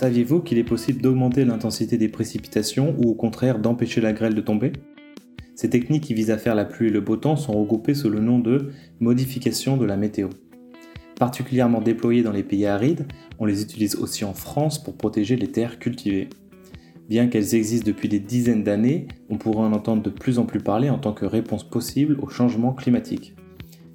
Saviez-vous qu'il est possible d'augmenter l'intensité des précipitations ou au contraire d'empêcher la grêle de tomber? Ces techniques qui visent à faire la pluie et le beau temps sont regroupées sous le nom de modification de la météo. Particulièrement déployées dans les pays arides, on les utilise aussi en France pour protéger les terres cultivées. Bien qu'elles existent depuis des dizaines d'années, on pourrait en entendre de plus en plus parler en tant que réponse possible au changement climatique.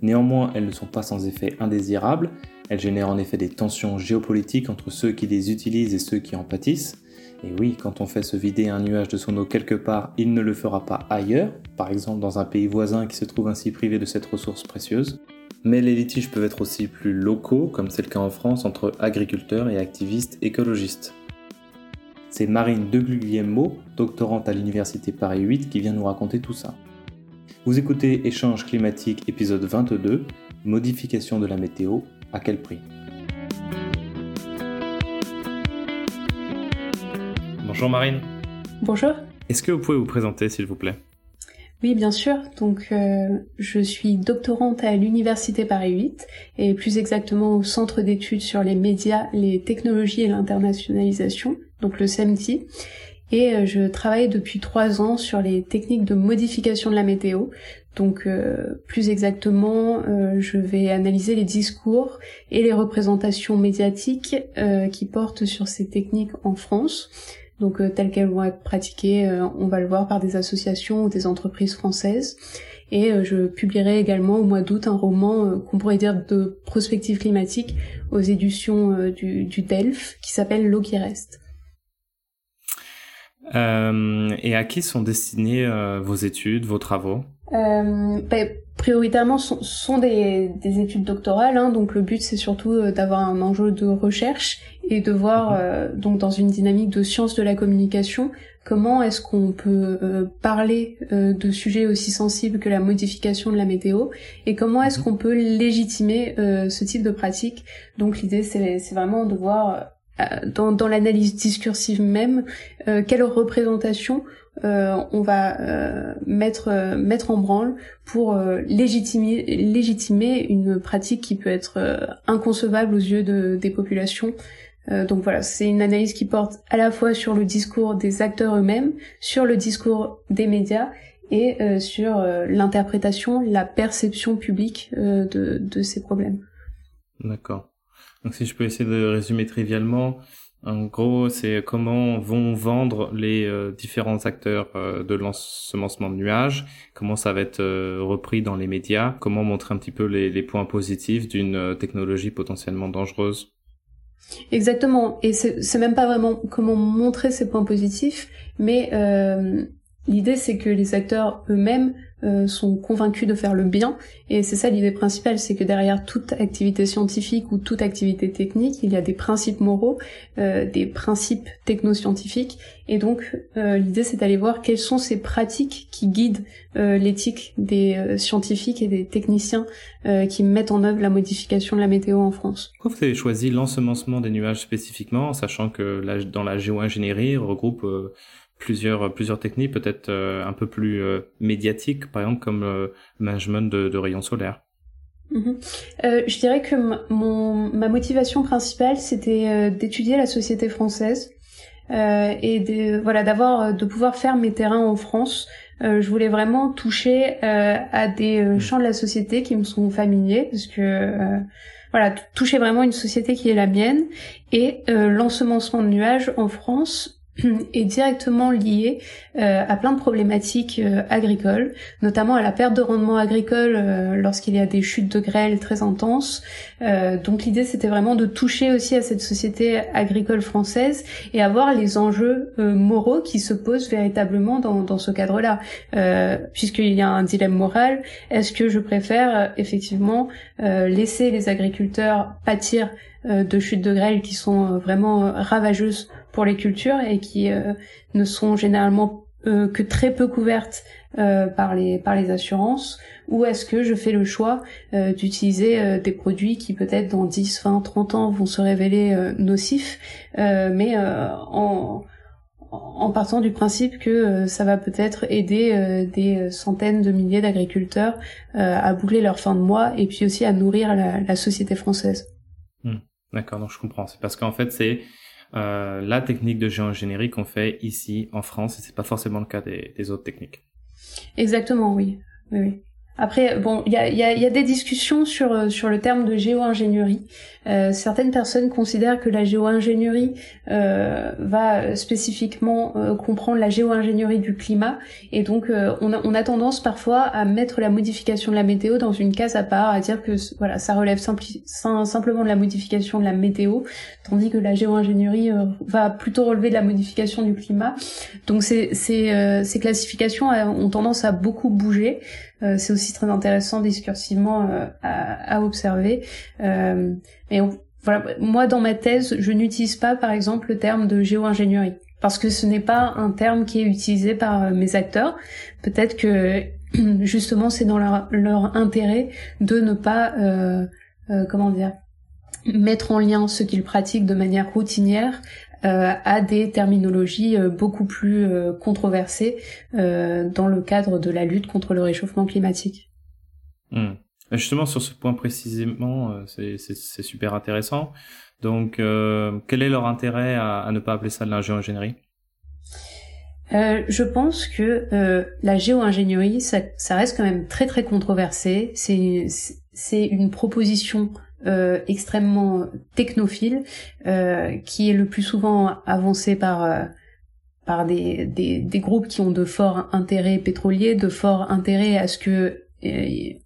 Néanmoins, elles ne sont pas sans effet indésirable, elles génèrent en effet des tensions géopolitiques entre ceux qui les utilisent et ceux qui en pâtissent. Et oui, quand on fait se vider un nuage de son eau quelque part, il ne le fera pas ailleurs, par exemple dans un pays voisin qui se trouve ainsi privé de cette ressource précieuse. Mais les litiges peuvent être aussi plus locaux, comme c'est le cas en France entre agriculteurs et activistes écologistes. C'est Marine Deguglielmo, doctorante à l'université Paris 8, qui vient nous raconter tout ça. Vous écoutez Échange climatique épisode 22, modification de la météo, à quel prix Bonjour Marine. Bonjour. Est-ce que vous pouvez vous présenter s'il vous plaît? Oui, bien sûr. Donc, euh, je suis doctorante à l'Université Paris 8 et plus exactement au Centre d'études sur les médias, les technologies et l'internationalisation, donc le CEMTI. Et euh, je travaille depuis trois ans sur les techniques de modification de la météo. Donc, euh, plus exactement, je vais analyser les discours et les représentations médiatiques qui portent sur ces techniques en France donc euh, telles qu'elles vont être pratiquées, euh, on va le voir par des associations ou des entreprises françaises. Et euh, je publierai également au mois d'août un roman qu'on pourrait dire de prospective climatique aux éditions du, du qui s'appelle L'eau qui reste. et à qui sont destinées vos études, vos travaux? Euh, ben, prioritairement sont, sont des, des, études doctorales, hein, donc le but c'est surtout euh, d'avoir un enjeu de recherche et de voir mhm. euh, donc dans une dynamique de science de la communication comment est-ce qu'on peut euh, parler de sujets aussi sensibles que la modification de la météo et comment est-ce mhm. qu'on peut légitimer ce type de pratique. Donc l'idée c'est vraiment de voir dans, dans l'analyse discursive même quelle représentation euh, on va euh, mettre euh, mettre en branle pour légitimer légitimer une pratique qui peut être inconcevable aux yeux de, des populations. donc voilà, c'est une analyse qui porte à la fois sur le discours des acteurs eux-mêmes, sur le discours des médias et sur l'interprétation, la perception publique de, de ces problèmes. D'accord. Donc si je peux essayer de résumer trivialement, en gros, c'est comment vont vendre les euh, différents acteurs euh, de l'ensemencement de nuages, comment ça va être euh, repris dans les médias, comment montrer un petit peu les, les points positifs d'une technologie potentiellement dangereuse. Exactement, et c'est même pas vraiment comment montrer ces points positifs, mais l'idée c'est que les acteurs eux-mêmes euh, sont convaincus de faire le bien. Et c'est ça l'idée principale, c'est que derrière toute activité scientifique ou toute activité technique, il y a des principes moraux, euh, des principes technoscientifiques. Et donc euh, l'idée c'est d'aller voir quelles sont ces pratiques qui guident l'éthique des scientifiques et des techniciens qui mettent en œuvre la modification de la météo en France. Pourquoi vous avez choisi l'ensemencement des nuages spécifiquement, sachant que dans la géo-ingénierie regroupe plusieurs plusieurs techniques peut-être euh, un peu plus euh, médiatiques par exemple comme le management de, de rayons solaires mhm. euh, je dirais que mon ma motivation principale c'était euh, d'étudier la société française et de voilà d'avoir de pouvoir faire mes terrains en France je voulais vraiment toucher à des mhm. champs de la société qui me sont familiers parce que voilà toucher vraiment une société qui est la mienne et l'ensemencement de nuages en France est directement lié euh, à plein de problématiques euh, agricoles, notamment à la perte de rendement agricole euh, lorsqu'il y a des chutes de grêle très intenses. donc l'idée c'était vraiment de toucher aussi à cette société agricole française et à voir les enjeux moraux qui se posent véritablement dans, dans ce cadre-là, puisqu'il y a un dilemme moral. Est-ce que je préfère effectivement laisser les agriculteurs pâtir de chutes de grêle qui sont vraiment ravageuses pour les cultures et qui euh, ne sont généralement euh, que très peu couvertes euh, par les par les assurances ou est-ce que je fais le choix d'utiliser des produits qui peut-être dans 10, 20, 30 ans vont se révéler nocifs mais en en partant du principe que ça va peut-être aider des centaines de milliers d'agriculteurs à boucler leur fin de mois et puis aussi à nourrir la, société française. Hmm. D'accord, donc je comprends. C'est parce qu'en fait c'est la technique de géo-ingénierie qu'on fait ici en France, et c'est pas forcément le cas des, des autres techniques. Exactement, oui. oui, oui. Après, bon, il y a, y, a, y a, des discussions sur euh, sur le terme de géo-ingénierie. Euh, certaines personnes considèrent que la géo-ingénierie euh, va spécifiquement euh, comprendre la géo-ingénierie du climat, et donc euh, on, a, on a tendance parfois à mettre la modification de la météo dans une case à part, à dire que voilà, ça relève simplement de la modification de la météo, tandis que la géo-ingénierie va plutôt relever de la modification du climat. Donc ces, ces classifications ont tendance à beaucoup bouger. Euh, c'est aussi très intéressant discursivement euh, à, à, observer. Euh, mais voilà, moi dans ma thèse, je n'utilise pas par exemple le terme de géo-ingénierie parce que ce n'est pas un terme qui est utilisé par mes acteurs. Peut-être que justement c'est dans leur, leur, intérêt de ne pas euh, comment dire mettre en lien ce qu'ils pratiquent de manière routinière euh, à des terminologies euh, beaucoup plus euh, controversées dans le cadre de la lutte contre le réchauffement climatique. Hmm. Justement, sur ce point précisément, c'est super intéressant. Donc, quel est leur intérêt à, ne pas appeler ça de l'ingénierie? Euh, je pense que euh, la géo-ingénierie, ça, ça, reste quand même très très controversé. C'est une proposition euh, extrêmement technophile, euh, qui est le plus souvent avancé par euh, par des, des, des, groupes qui ont de forts intérêts pétroliers, de forts intérêts à ce que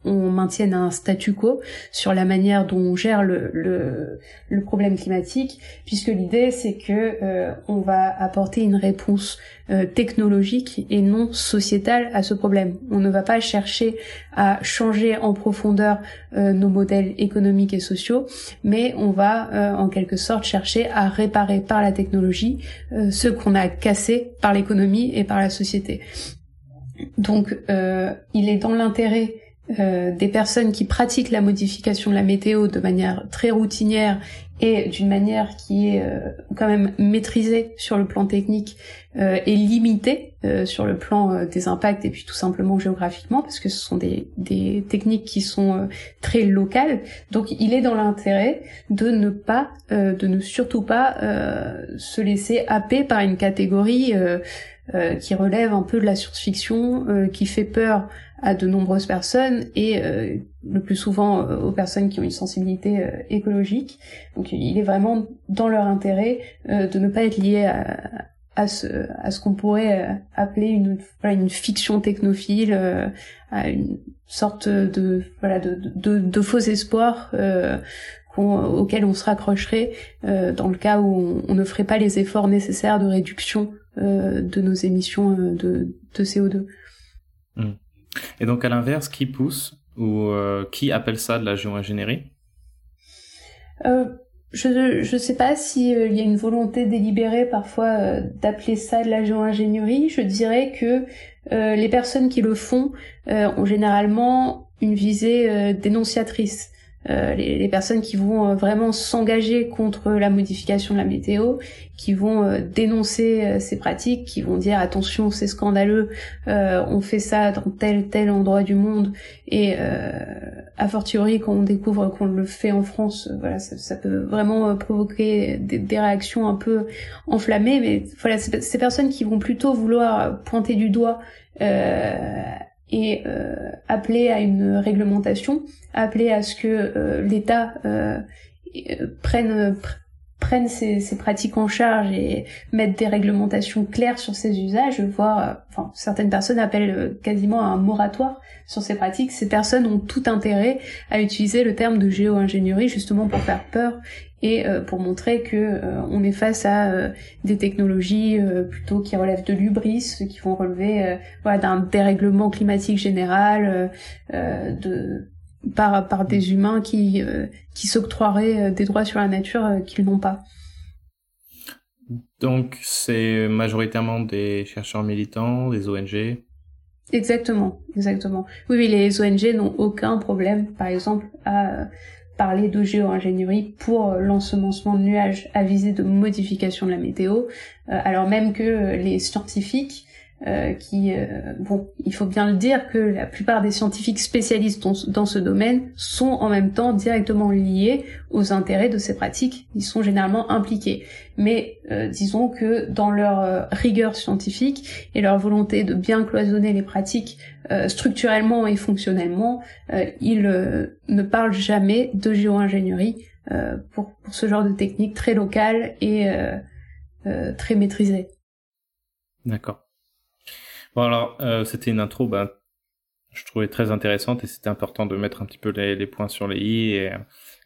on maintienne un statu quo sur la manière dont on gère le, problème climatique, puisque l'idée c'est que euh, on va apporter une réponse euh, technologique et non sociétale à ce problème. On ne va pas chercher à changer en profondeur euh, nos modèles économiques et sociaux, mais on va en quelque sorte chercher à réparer par la technologie ce qu'on a cassé par l'économie et par la société. Donc, euh, il est dans l'intérêt euh, des personnes qui pratiquent la modification de la météo de manière très routinière et d'une manière qui est euh, quand même maîtrisée sur le plan technique et limitée sur le plan des impacts et puis tout simplement géographiquement parce que ce sont des techniques qui sont très locales. Donc il est dans l'intérêt de ne pas, de ne surtout pas se laisser happer par une catégorie qui relève un peu de la science-fiction, qui fait peur à de nombreuses personnes et euh, le plus souvent euh, aux personnes qui ont une sensibilité euh, écologique. Donc il est vraiment dans leur intérêt de ne pas être lié à, ce, à ce qu'on pourrait appeler une, voilà, une fiction technophile, à une sorte de, voilà, de, de, de faux espoirs auxquels on se raccrocherait dans le cas où on, ne ferait pas les efforts nécessaires de réduction de nos émissions de, de CO2. Et donc à l'inverse, qui pousse ou euh, qui appelle ça de la géo-ingénierie? Euh, Je ne sais pas s'il euh, y a une volonté délibérée parfois euh, d'appeler ça de la géo-ingénierie. Je dirais que les personnes qui le font ont généralement une visée dénonciatrice. Euh, les, les, personnes qui vont euh, vraiment s'engager contre la modification de la météo, qui vont euh, dénoncer ces pratiques, qui vont dire attention c'est scandaleux, on fait ça dans tel tel endroit du monde et a fortiori quand on découvre qu'on le fait en France, voilà ça, ça peut vraiment provoquer des, des, réactions un peu enflammées, mais voilà ces personnes qui vont plutôt vouloir pointer du doigt et euh, appeler à une réglementation, appeler à ce que euh, l'État euh, euh prenne prenne ces, ces, pratiques en charge et mettre des réglementations claires sur ces usages, voire, euh, enfin, certaines personnes appellent quasiment un moratoire sur ces pratiques. Ces personnes ont tout intérêt à utiliser le terme de géo-ingénierie justement pour faire peur et euh, pour montrer que euh, on est face à euh, des technologies plutôt qui relèvent de l'ubris, qui vont relever voilà, d'un dérèglement climatique général, de par par des humains qui qui s'octroieraient des droits sur la nature qu'ils n'ont pas. Donc c'est majoritairement des chercheurs militants, des ONG. Exactement, exactement. Oui, oui, les ONG n'ont aucun problème, par exemple, à parler de géo-ingénierie pour l'ensemencement de nuages à visée de modification de la météo, euh, alors même que les scientifiques euh, qui, euh, bon, il faut bien le dire que la plupart des scientifiques spécialistes dans, ce domaine sont en même temps directement liés aux intérêts de ces pratiques, ils sont généralement impliqués. Mais euh, disons que dans leur rigueur scientifique et leur volonté de bien cloisonner les pratiques structurellement et fonctionnellement, ils ne parlent jamais de géo-ingénierie pour, pour, ce genre de technique très locale et très maîtrisée. D'accord. Bon alors, euh, c'était une intro, ben, je trouvais très intéressante et c'était important de mettre un petit peu les, points sur les i et,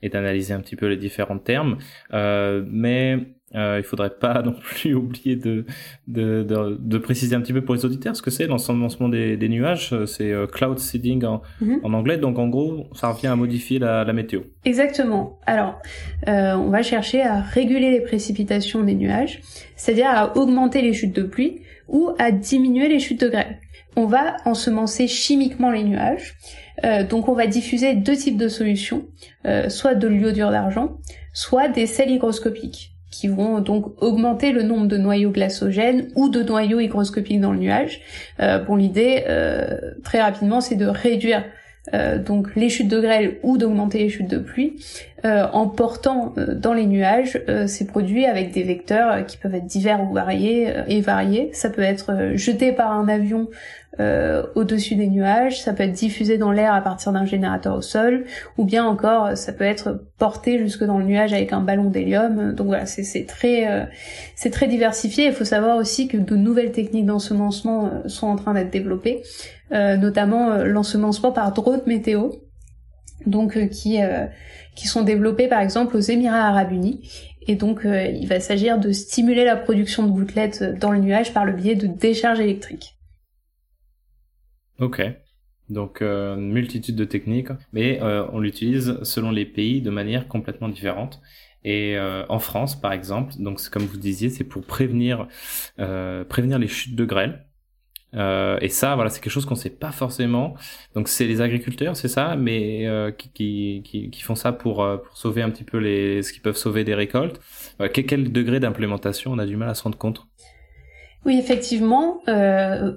et d'analyser un petit peu les différents termes. Euh, mais euh, il faudrait pas non plus oublier de, de, de, de, préciser un petit peu pour les auditeurs ce que c'est l'ensemencement des, des nuages. C'est euh, cloud seeding en, mhm. en, anglais. Donc en gros, ça revient à modifier la, la météo. Exactement. Alors, euh, on va chercher à réguler les précipitations des nuages, c'est-à-dire à augmenter les chutes de pluie ou à diminuer les chutes de grêle. On va ensemencer chimiquement les nuages. Euh, donc on va diffuser deux types de solutions, euh, soit de l'iodure d'argent, soit des sels hygroscopiques qui vont donc augmenter le nombre de noyaux glaçogènes ou de noyaux hygroscopiques dans le nuage. Euh, bon, l'idée, très rapidement, c'est de réduire euh, donc les chutes de grêle ou d'augmenter les chutes de pluie euh, en portant euh, dans les nuages ces produits avec des vecteurs qui peuvent être divers ou variés et variés. Ça peut être jeté par un avion au-dessus des nuages, ça peut être diffusé dans l'air à partir d'un générateur au sol, ou bien encore ça peut être porté jusque dans le nuage avec un ballon d'hélium. Donc voilà, c'est très c'est très diversifié. Il faut savoir aussi que de nouvelles techniques d'ensemencement sont en train d'être développées. Euh, notamment euh, l'ensemencement par drone météo, donc euh, qui qui sont développés par exemple aux Émirats Arabes Unis. Et donc il va s'agir de stimuler la production de gouttelettes dans le nuage par le biais de décharges électriques. Ok. Donc une multitude de techniques, mais on l'utilise selon les pays de manière complètement différente. Et en France, par exemple, donc comme vous disiez, c'est pour prévenir prévenir les chutes de grêle. Euh, et ça, voilà, c'est quelque chose qu'on sait pas forcément. Donc c'est les agriculteurs, c'est ça, mais euh, qui, qui, qui, font ça pour, euh, pour sauver un petit peu les, ce qui peuvent sauver des récoltes. Euh, quel, quel, degré d'implémentation on a du mal à se rendre compte? Oui, effectivement. Euh,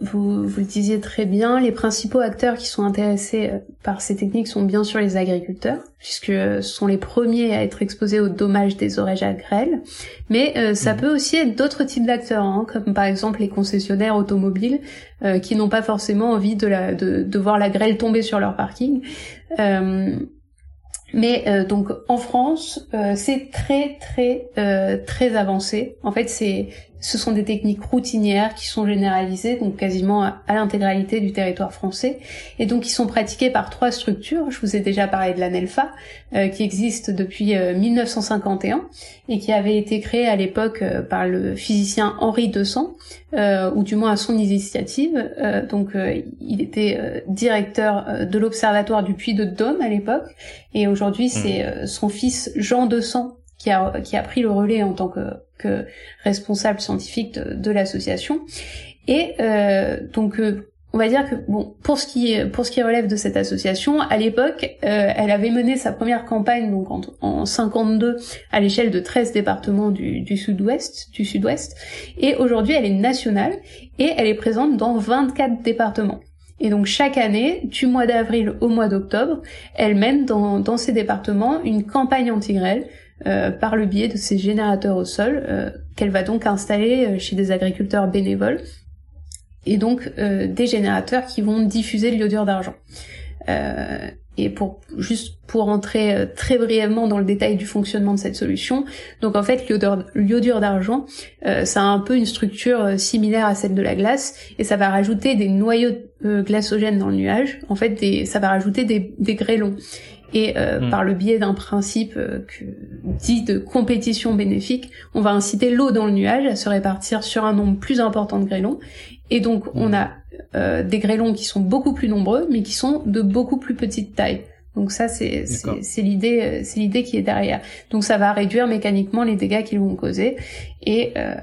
vous, vous le disiez très bien, les principaux acteurs qui sont intéressés euh, par ces techniques sont bien sûr les agriculteurs, puisque ce sont les premiers à être exposés aux dommages des orages à grêle. Mais euh, ça mhm. peut aussi être d'autres types d'acteurs, hein, comme par exemple les concessionnaires automobiles, euh, qui n'ont pas forcément envie de, la, de, de, voir la grêle tomber sur leur parking. Mais euh, donc en France, euh, c'est très très euh, très avancé. En fait, c'est ce sont des techniques routinières qui sont généralisées, donc quasiment à, l'intégralité du territoire français, et donc qui sont pratiquées par trois structures. Je vous ai déjà parlé de l'ANELFA, qui existe depuis 1951 et qui avait été créée à l'époque par le physicien Henri Desan, ou du moins à son initiative. donc, il était directeur de l'observatoire du Puy de Dôme à l'époque, et aujourd'hui, mmh. c'est euh, son fils Jean de qui a, qui a pris le relais en tant que, que responsable scientifique de, l'association. Et euh, donc, euh, on va dire que bon, pour ce qui pour ce qui relève de cette association, à l'époque, elle avait mené sa première campagne donc en, en 52 à l'échelle de 13 départements du, du sud-ouest, du sud-ouest, et aujourd'hui elle est nationale et elle est présente dans 24 départements. Et donc chaque année, du mois d'avril au mois d'octobre, elle mène dans, dans ces départements une campagne anti-grêle euh, par le biais de ces générateurs au sol euh, qu'elle va donc installer euh, chez des agriculteurs bénévoles et donc des générateurs qui vont diffuser l'iodure d'argent. et pour juste pour rentrer très brièvement dans le détail du fonctionnement de cette solution, donc en fait l'iodure d'argent, ça a un peu une structure similaire à celle de la glace et ça va rajouter des noyaux glaçogène dans le nuage, en fait, des, ça va rajouter des, des grêlons. Et euh, hmm. par le biais d'un principe euh, que, dit de compétition bénéfique, on va inciter l'eau dans le nuage à se répartir sur un nombre plus important de grêlons. Et donc, on hmm. a euh, des grêlons qui sont beaucoup plus nombreux, mais qui sont de beaucoup plus petite taille. Donc ça, c'est l'idée, euh, c'est l'idée qui est derrière. Donc ça va réduire mécaniquement les dégâts qu'ils vont causer et euh,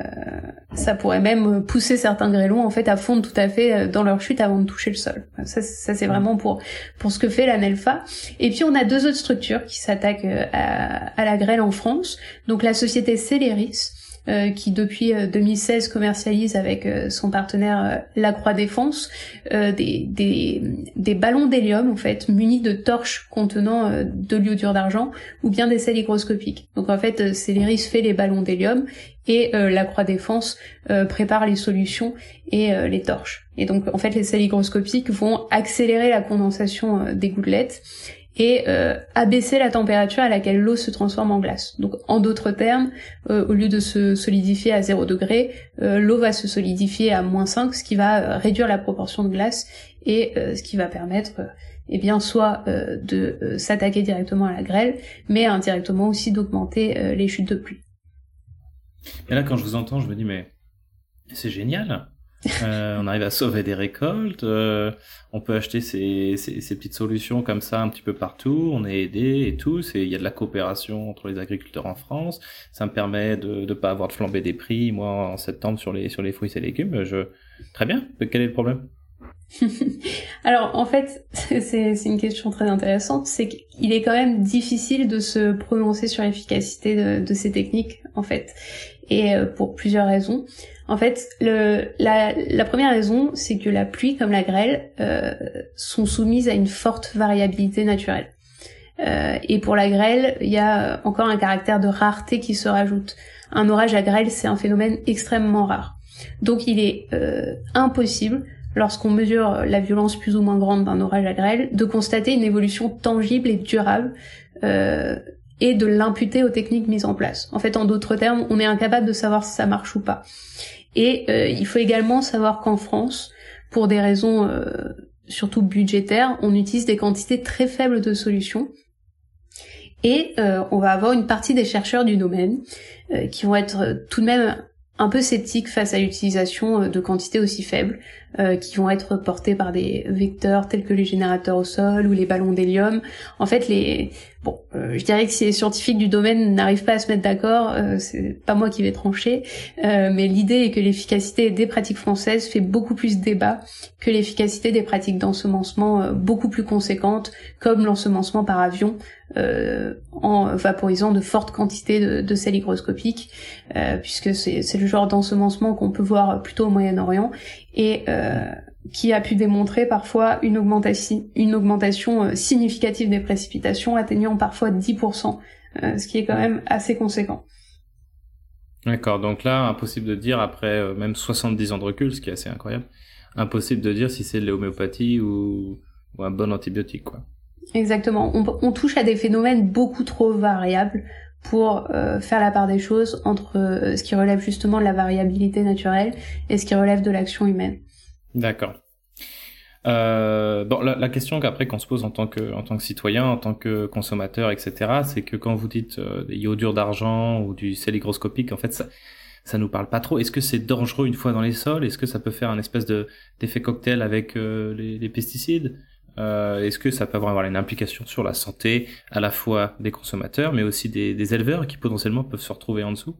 ça pourrait même pousser certains grêlons en fait à fondre tout à fait euh, dans leur chute avant de toucher le sol. Ça, ça c'est vraiment pour pour ce que fait la NELFA. Et puis on a deux autres structures qui s'attaquent à, à, la grêle en France. Donc la société Celeris euh, qui depuis 2016 commercialise avec son partenaire La Croix Défense des, des, ballons d'hélium en fait munis de torches contenant de l'iodure d'argent ou bien des sels hygroscopiques. Donc en fait, Celeris fait les ballons d'hélium et la Croix Défense prépare les solutions et les torches. Et donc en fait, les sels hygroscopiques vont accélérer la condensation des gouttelettes et euh, abaisser la température à laquelle l'eau se transforme en glace. Donc en d'autres termes, euh, au lieu de se solidifier à 0 degré, euh, l'eau va se solidifier à moins 5, ce qui va réduire la proportion de glace et ce qui va permettre eh bien soit de s'attaquer directement à la grêle, mais indirectement aussi d'augmenter les chutes de pluie. Et là quand je vous entends, je me dis mais c'est génial euh, on arrive à sauver des récoltes. Euh, on peut acheter ces, petites solutions comme ça un petit peu partout. On est aidé et tout. Il y a de la coopération entre les agriculteurs en France. Ça me permet de ne pas avoir de flambée des prix. Moi, en septembre, sur les, fruits et légumes, je... très bien. Quel est le problème? Alors en fait, c'est une question très intéressante, c'est qu'il est quand même difficile de se prononcer sur l'efficacité de, de, ces techniques en fait, et euh, pour plusieurs raisons. En fait, la, première raison, c'est que la pluie comme la grêle euh, sont soumises à une forte variabilité naturelle. Euh, et pour la grêle, il y a encore un caractère de rareté qui se rajoute. Un orage à grêle, c'est un phénomène extrêmement rare. Donc il est euh, impossible, lorsqu'on mesure la violence plus ou moins grande d'un orage à grêle, de constater une évolution tangible et durable euh, et de l'imputer aux techniques mises en place. En fait, en d'autres termes, on est incapable de savoir si ça marche ou pas. Et euh, il faut également savoir qu'en France, pour des raisons euh, surtout budgétaires, on utilise des quantités très faibles de solutions. Et euh, on va avoir une partie des chercheurs du domaine qui vont être tout de même un peu sceptiques face à l'utilisation de quantités aussi faibles, qui vont être portées par des vecteurs tels que les générateurs au sol ou les ballons d'hélium. En fait, les, Bon, euh, je dirais que si les scientifiques du domaine n'arrivent pas à se mettre d'accord, euh, c'est pas moi qui vais trancher, euh, mais l'idée est que l'efficacité des pratiques françaises fait beaucoup plus débat que l'efficacité des pratiques d'ensemencement beaucoup plus conséquentes, comme l'ensemencement par avion, en vaporisant de fortes quantités de, de sels hygroscopiques, puisque c'est le genre d'ensemencement qu'on peut voir plutôt au Moyen-Orient, et qui a pu démontrer parfois une augmentation, une augmentation euh, significative des précipitations, atteignant parfois 10%, euh, ce qui est quand même assez conséquent. D'accord, donc là, impossible de dire, après euh, même 70 ans de recul, ce qui est assez incroyable, impossible de dire si c'est de l'homéopathie ou, un bon antibiotique, quoi. Exactement, on, touche à des phénomènes beaucoup trop variables pour faire la part des choses entre ce qui relève justement de la variabilité naturelle et ce qui relève de l'action humaine. D'accord. Euh, bon, la, question qu'après qu'on se pose en tant que en tant que citoyen, en tant que consommateur, etc., c'est que quand vous dites euh, des iodures d'argent ou du sel hygroscopique, en fait, ça ça nous parle pas trop. Est-ce que c'est dangereux une fois dans les sols? Est-ce que ça peut faire un espèce de d'effet cocktail avec euh, les, pesticides? Euh, Est-ce que ça peut avoir une implication sur la santé à la fois des consommateurs, mais aussi des, des éleveurs qui potentiellement peuvent se retrouver en dessous?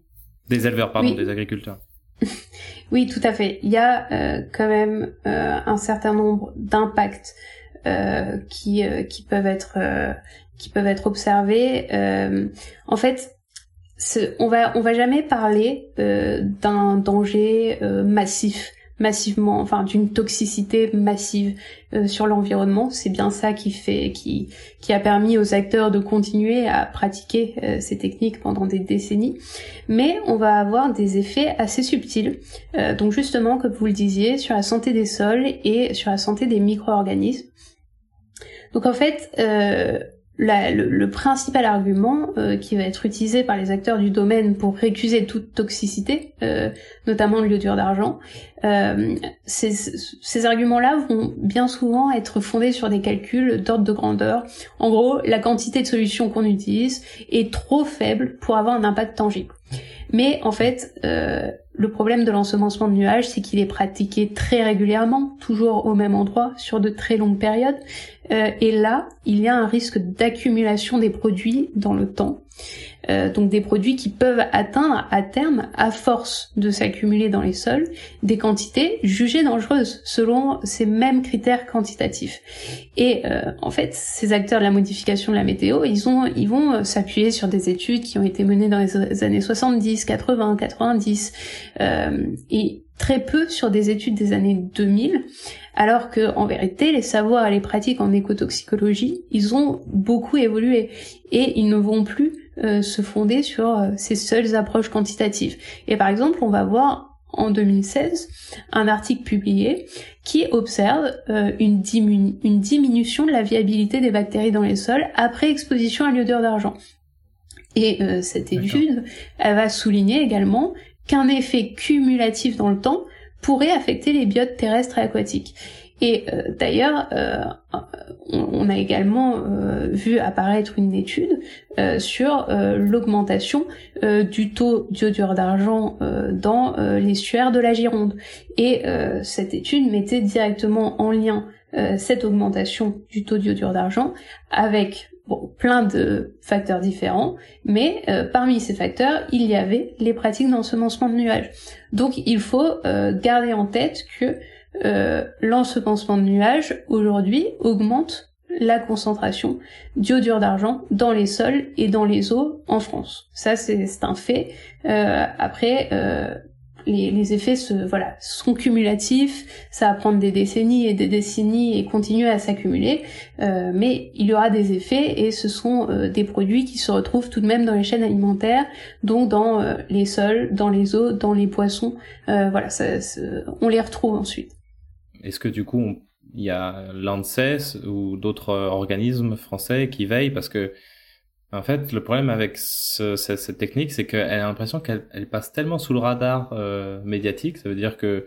Des éleveurs, pardon, des agriculteurs. oui, tout à fait. Il y a euh, quand même euh, un certain nombre d'impacts euh, qui qui peuvent être qui peuvent être observés. en fait, on va on va jamais parler d'un danger massif massivement, enfin d'une toxicité massive euh, sur l'environnement. C'est bien ça qui fait, qui, qui a permis aux acteurs de continuer à pratiquer euh, ces techniques pendant des décennies. Mais on va avoir des effets assez subtils, euh, donc justement, comme vous le disiez, sur la santé des sols et sur la santé des micro-organismes. Donc en fait, le, principal argument euh, qui va être utilisé par les acteurs du domaine pour récuser toute toxicité, euh, notamment le l'iodure d'argent, euh, ces, ces arguments-là vont bien souvent être fondés sur des calculs d'ordre de grandeur. En gros, la quantité de solutions qu'on utilise est trop faible pour avoir un impact tangible. Mais en fait, euh, le problème de l'ensemencement de nuages, c'est qu'il est pratiqué très régulièrement, toujours au même endroit, sur de très longues périodes, et là, il y a un risque d'accumulation des produits dans le temps. Euh, donc des produits qui peuvent atteindre à terme, à force de s'accumuler dans les sols, des quantités jugées dangereuses selon ces mêmes critères quantitatifs. Et euh, en fait, ces acteurs de la modification de la météo, ils ont, ils vont euh, s'appuyer sur des études qui ont été menées dans les années 70, 80, 90, et très peu sur des études des années 2000, alors que en vérité les savoirs et les pratiques en écotoxicologie, ils ont beaucoup évolué et ils ne vont plus euh, se fonder sur euh, ces seules approches quantitatives. Et par exemple, on va voir en 2016 un article publié qui observe euh, une, une, diminution de la viabilité des bactéries dans les sols après exposition à l'iodure d'argent. Et cette étude, elle va souligner également qu'un effet cumulatif dans le temps pourrait affecter les biotes terrestres et aquatiques. Et euh, d'ailleurs, euh, on, a également euh, vu apparaître une étude sur l'augmentation du taux d'iodure d'argent dans l'estuaire de la Gironde. Et cette étude mettait directement en lien cette augmentation du taux d'iodure d'argent avec bon, plein de facteurs différents, mais parmi ces facteurs, il y avait les pratiques d'ensemencement de nuages. Donc il faut garder en tête que euh, l'ensemencement de nuages aujourd'hui augmente la concentration d'iodure d'argent dans les sols et dans les eaux en France. Ça, c'est un fait. Euh, après, euh, les, les, effets se, voilà, sont cumulatifs, ça va prendre des décennies et des décennies et continuer à s'accumuler, euh, mais il y aura des effets et ce sont euh, des produits qui se retrouvent tout de même dans les chaînes alimentaires, donc dans euh, les sols, dans les eaux, dans les poissons, voilà, ça, on les retrouve ensuite. Est-ce que du coup, il y a l'ANSES ou d'autres organismes français qui veillent? Parce que en fait, le problème avec cette, technique, c'est qu'elle a l'impression qu'elle passe tellement sous le radar euh, médiatique. Ça veut dire que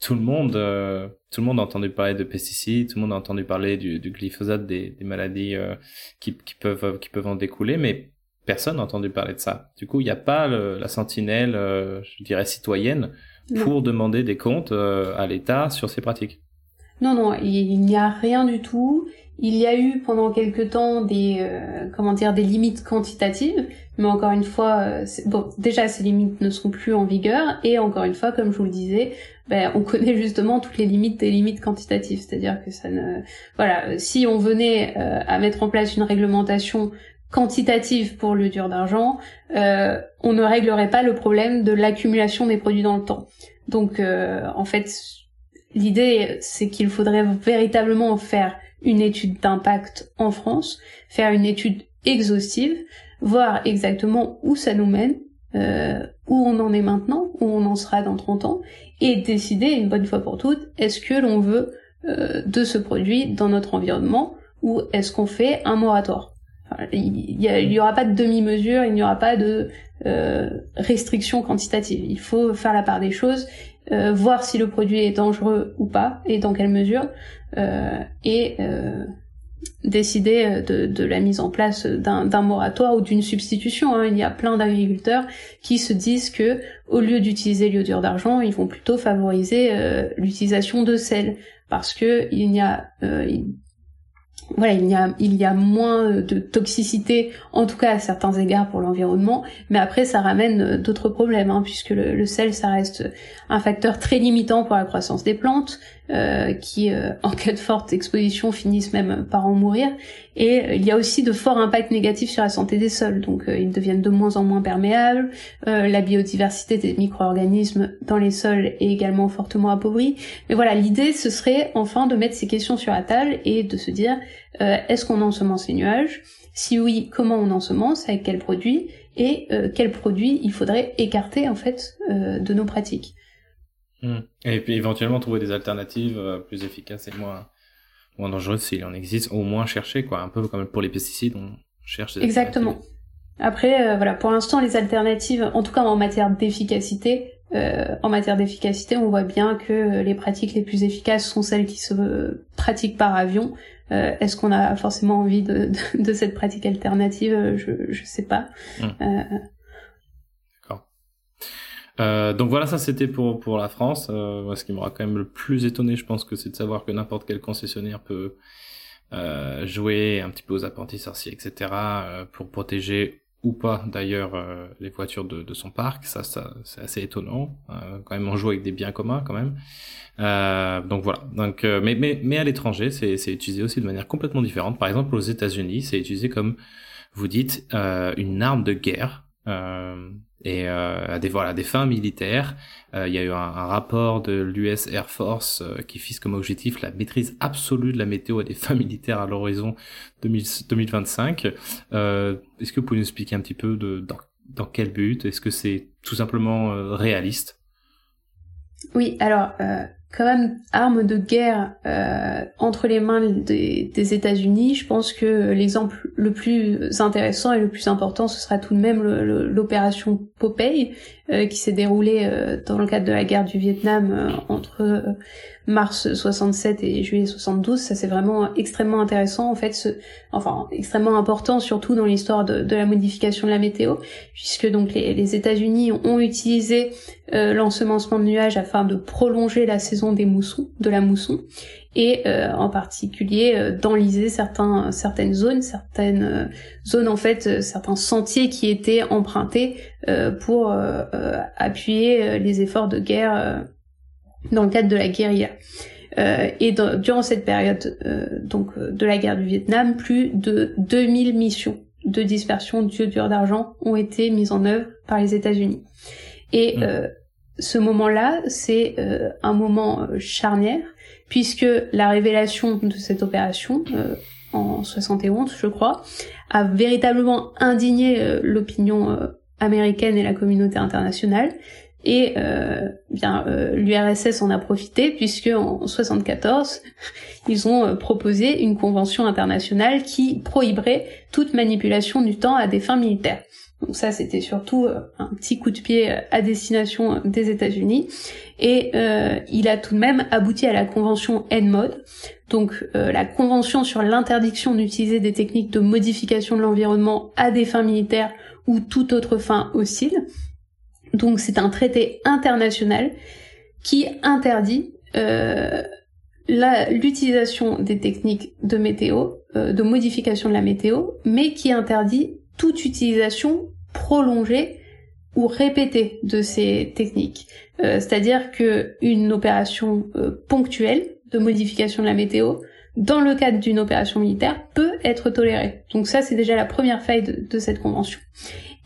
tout le monde, euh, tout le monde a entendu parler de pesticides, tout le monde a entendu parler du, glyphosate, des, maladies euh, qui, peuvent qui peuvent en découler, mais personne n'a entendu parler de ça. Du coup, il n'y a pas la sentinelle, je dirais citoyenne, pour demander des comptes à l'État sur ces pratiques. Non, non, il n'y a rien du tout. Il y a eu pendant quelque temps des euh, comment dire des limites quantitatives, mais encore une fois, euh, bon, déjà ces limites ne sont plus en vigueur et encore une fois, comme je vous le disais, ben, on connaît justement toutes les limites des limites quantitatives, c'est-à-dire que ça ne voilà, si on venait à mettre en place une réglementation quantitative pour le dur d'argent, euh, on ne réglerait pas le problème de l'accumulation des produits dans le temps. Donc euh, en fait, l'idée c'est qu'il faudrait véritablement faire une étude d'impact en France, faire une étude exhaustive, voir exactement où ça nous mène, euh, où on en est maintenant, où on en sera dans 30 ans, et décider une bonne fois pour toutes, est-ce que l'on veut de ce produit dans notre environnement, ou est-ce qu'on fait un moratoire? Il n'y aura pas de demi-mesure, il n'y aura pas de euh, restriction quantitative. Il faut faire la part des choses, euh, voir si le produit est dangereux ou pas et dans quelle mesure, euh, et décider de, la mise en place d'un moratoire ou d'une substitution. Hein. Il y a plein d'agriculteurs qui se disent que au lieu d'utiliser l'iodure d'argent, ils vont plutôt favoriser l'utilisation de sel parce que il y a voilà, il y a, moins de toxicité, en tout cas à certains égards pour l'environnement, mais après ça ramène euh, d'autres problèmes, hein, puisque le, sel, ça reste un facteur très limitant pour la croissance des plantes, euh, qui, euh, en cas de forte exposition, finissent même par en mourir. Et il y a aussi de forts impacts négatifs sur la santé des sols, donc ils deviennent de moins en moins perméables, la biodiversité des micro-organismes dans les sols est également fortement appauvrie. Mais voilà, l'idée, ce serait enfin de mettre ces questions sur la table et de se dire, est-ce qu'on ensemence les nuages? Si oui, comment on ensemence? Avec quels produits? Et quels produits il faudrait écarter en fait de nos pratiques? Hmm. Et puis éventuellement trouver des alternatives euh, plus efficaces et moins, moins dangereuses s'il en existe, au moins chercher, quoi. Un peu comme pour les pesticides, on cherche des Exactement. Après, euh, voilà, pour l'instant, les alternatives, en tout cas en matière d'efficacité, euh, en matière d'efficacité, on voit bien que les pratiques les plus efficaces sont celles qui se pratiquent par avion. Euh, Est-ce qu'on a forcément envie de, de, de cette pratique alternative? Je je sais pas. Hmm. Euh, euh, donc voilà, ça c'était pour pour la France. Euh, ce qui m'aura quand même le plus étonné, je pense que c'est de savoir que n'importe quel concessionnaire peut jouer un petit peu aux apprentis sorciers, etc., pour protéger ou pas d'ailleurs les voitures de, de, son parc, ça, ça c'est assez étonnant. quand même, on joue avec des biens communs quand même. donc voilà. Donc, mais, mais, mais à l'étranger, c'est utilisé aussi de manière complètement différente. Par exemple, aux États-Unis, c'est utilisé comme vous dites une arme de guerre. Euh, et euh, à des voilà des fins militaires. Euh, il y a eu un, rapport de l'US Air Force euh, qui fixe comme objectif la maîtrise absolue de la météo à des fins militaires à l'horizon 2025. Est-ce que vous pouvez nous expliquer un petit peu dans, dans quel but? Est-ce que c'est tout simplement réaliste? Oui, alors quand même arme de guerre euh, entre les mains des, des États-Unis, je pense que l'exemple le plus intéressant et le plus important, ce sera tout de même l'opération Popeye, euh, qui s'est déroulée euh, dans le cadre de la guerre du Vietnam euh, entre mars 67 et juillet 72. Ça c'est vraiment extrêmement intéressant en fait, ce, enfin extrêmement important surtout dans l'histoire de, la modification de la météo, puisque donc les, les États-Unis ont utilisé l'ensemencement de nuages afin de prolonger la saison des moussons, de la mousson, et euh, en particulier euh, d'enliser certains certaines zones, certaines euh, zones en fait, certains sentiers qui étaient empruntés pour appuyer les efforts de guerre dans le cadre de la guérilla. et durant cette période donc de la guerre du Vietnam, plus de 2000 missions de dispersion d'iodure d'argent ont été mises en œuvre par les États-Unis. Et mmh. ce moment-là, c'est un moment charnière puisque la révélation de cette opération, euh, en 71 je crois, a véritablement indigné euh, l'opinion euh, américaine et la communauté internationale. Et bien l'URSS en a profité puisque en 74 ils ont proposé une convention internationale qui prohiberait toute manipulation du temps à des fins militaires. Donc ça, c'était surtout euh, un petit coup de pied euh, à destination euh, des États-Unis. Et il a tout de même abouti à la convention ENMOD, donc la convention sur l'interdiction d'utiliser des techniques de modification de l'environnement à des fins militaires ou toute autre fin hostile. Donc c'est un traité international qui interdit l'utilisation des techniques de météo, de modification de la météo, mais qui interdit toute utilisation prolongée ou répétée de ces techniques. Euh, c'est-à-dire que une opération euh, ponctuelle de modification de la météo, dans le cadre d'une opération militaire, peut être tolérée. Donc ça, c'est déjà la première faille de, cette convention.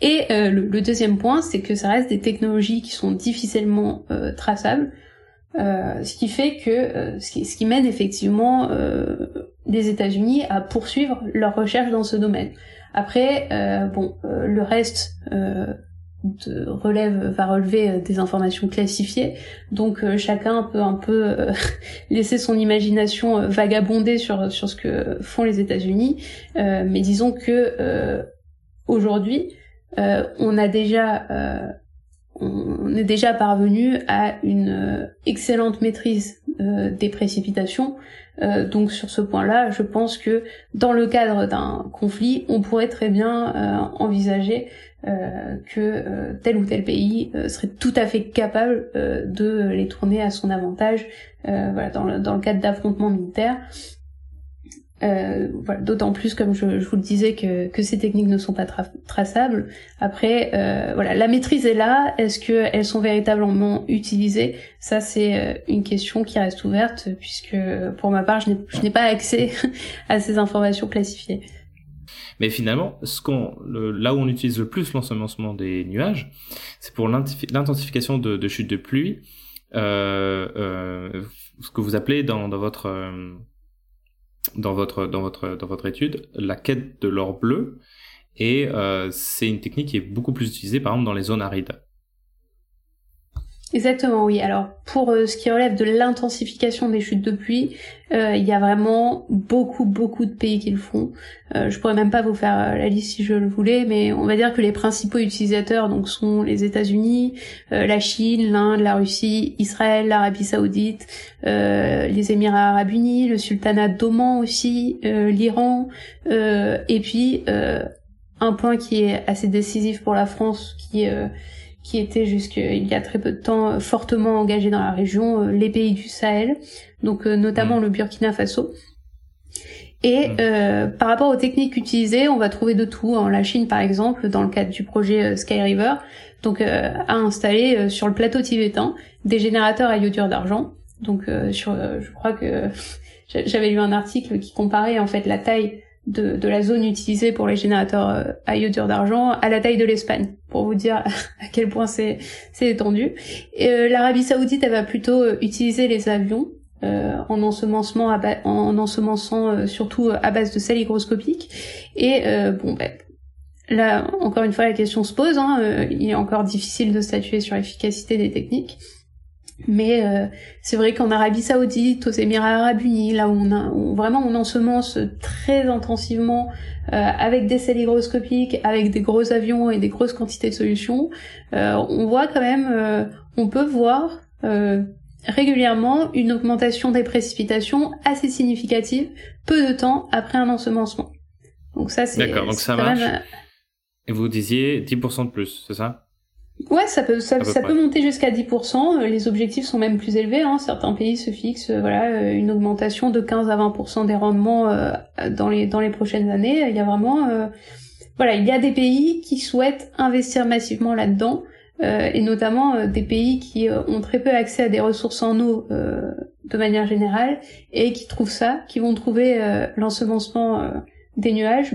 Et euh, le, deuxième point, c'est que ça reste des technologies qui sont difficilement traçables, ce qui fait que ce qui, mène effectivement les États-Unis à poursuivre leurs recherches dans ce domaine. Après, euh, bon, euh, le reste euh, relève va relever des informations classifiées, donc chacun peut un peu laisser son imagination vagabonder sur sur ce que font les États-Unis. mais disons que aujourd'hui, on a déjà on est déjà parvenu à une excellente maîtrise des précipitations euh, donc sur ce point-là, je pense que dans le cadre d'un conflit, on pourrait très bien euh, envisager euh, que tel ou tel pays serait tout à fait capable de les tourner à son avantage voilà, dans le cadre d'affrontements militaires. Euh, D'autant plus, comme je, vous le disais, que, ces techniques ne sont pas traçables. Après, euh, voilà, la maîtrise est là. Est-ce qu'elles sont véritablement utilisées? Ça, c'est euh, une question qui reste ouverte, puisque pour ma part, je n'ai pas accès à ces informations classifiées. Mais finalement, là où on utilise le plus l'ensemencement des nuages, c'est pour l'intensification de, de chutes de pluie, ce que vous appelez dans votre dans votre, dans votre, dans votre étude la quête de l'or bleu. Et euh, c'est une technique qui est beaucoup plus utilisée, par exemple, dans les zones arides. Exactement, oui. Alors pour euh, ce qui relève de l'intensification des chutes de pluie, euh, il y a vraiment beaucoup, beaucoup de pays qui le font. Euh, je pourrais même pas vous faire la liste si je le voulais, mais on va dire que les principaux utilisateurs donc sont les États-Unis, la Chine, l'Inde, la Russie, Israël, l'Arabie Saoudite, les Émirats Arabes Unis, le Sultanat d'Oman aussi, l'Iran, et puis un point qui est assez décisif pour la France, qui qui était jusqu'il y a très peu de temps euh, fortement engagé dans la région, euh, les pays du Sahel, donc euh, notamment mm. le Burkina Faso. Et euh, par rapport aux techniques utilisées, on va trouver de tout. En la Chine, par exemple, dans le cadre du projet Sky River, donc euh, a installé euh, sur le plateau tibétain des générateurs à iodure d'argent. Donc sur, je crois que j'avais lu un article qui comparait en fait la taille de, la zone utilisée pour les générateurs à iodure d'argent à la taille de l'Espagne, pour vous dire à quel point c'est étendu. L'Arabie Saoudite, elle plutôt utiliser les avions euh, en ensemencement en ensemençant euh, surtout à base de sel hygroscopique et euh, bon ben là encore une fois la question se pose hein, il est encore difficile de statuer sur l'efficacité des techniques mais c'est vrai qu'en Arabie Saoudite, aux Émirats Arabes Unis, là où on a vraiment on ensemence très intensivement avec des sels hygroscopiques, avec des gros avions et des grosses quantités de solutions, on voit quand même, on peut voir régulièrement une augmentation des précipitations assez significative peu de temps après un ensemencement. Donc ça c'est D'accord, donc ça marche. Euh, Et vous disiez 10% de plus, c'est ça? Ouais, ça peut ça, peut monter jusqu'à 10%, euh, les objectifs sont même plus élevés hein. certains pays se fixent euh, voilà une augmentation de 15 à 20% des rendements dans les dans les prochaines années, il y a vraiment voilà, il y a des pays qui souhaitent investir massivement là-dedans. Euh, et notamment euh, des pays qui euh, ont très peu accès à des ressources en eau de manière générale et qui trouvent ça, qui vont trouver l'ensemencement des nuages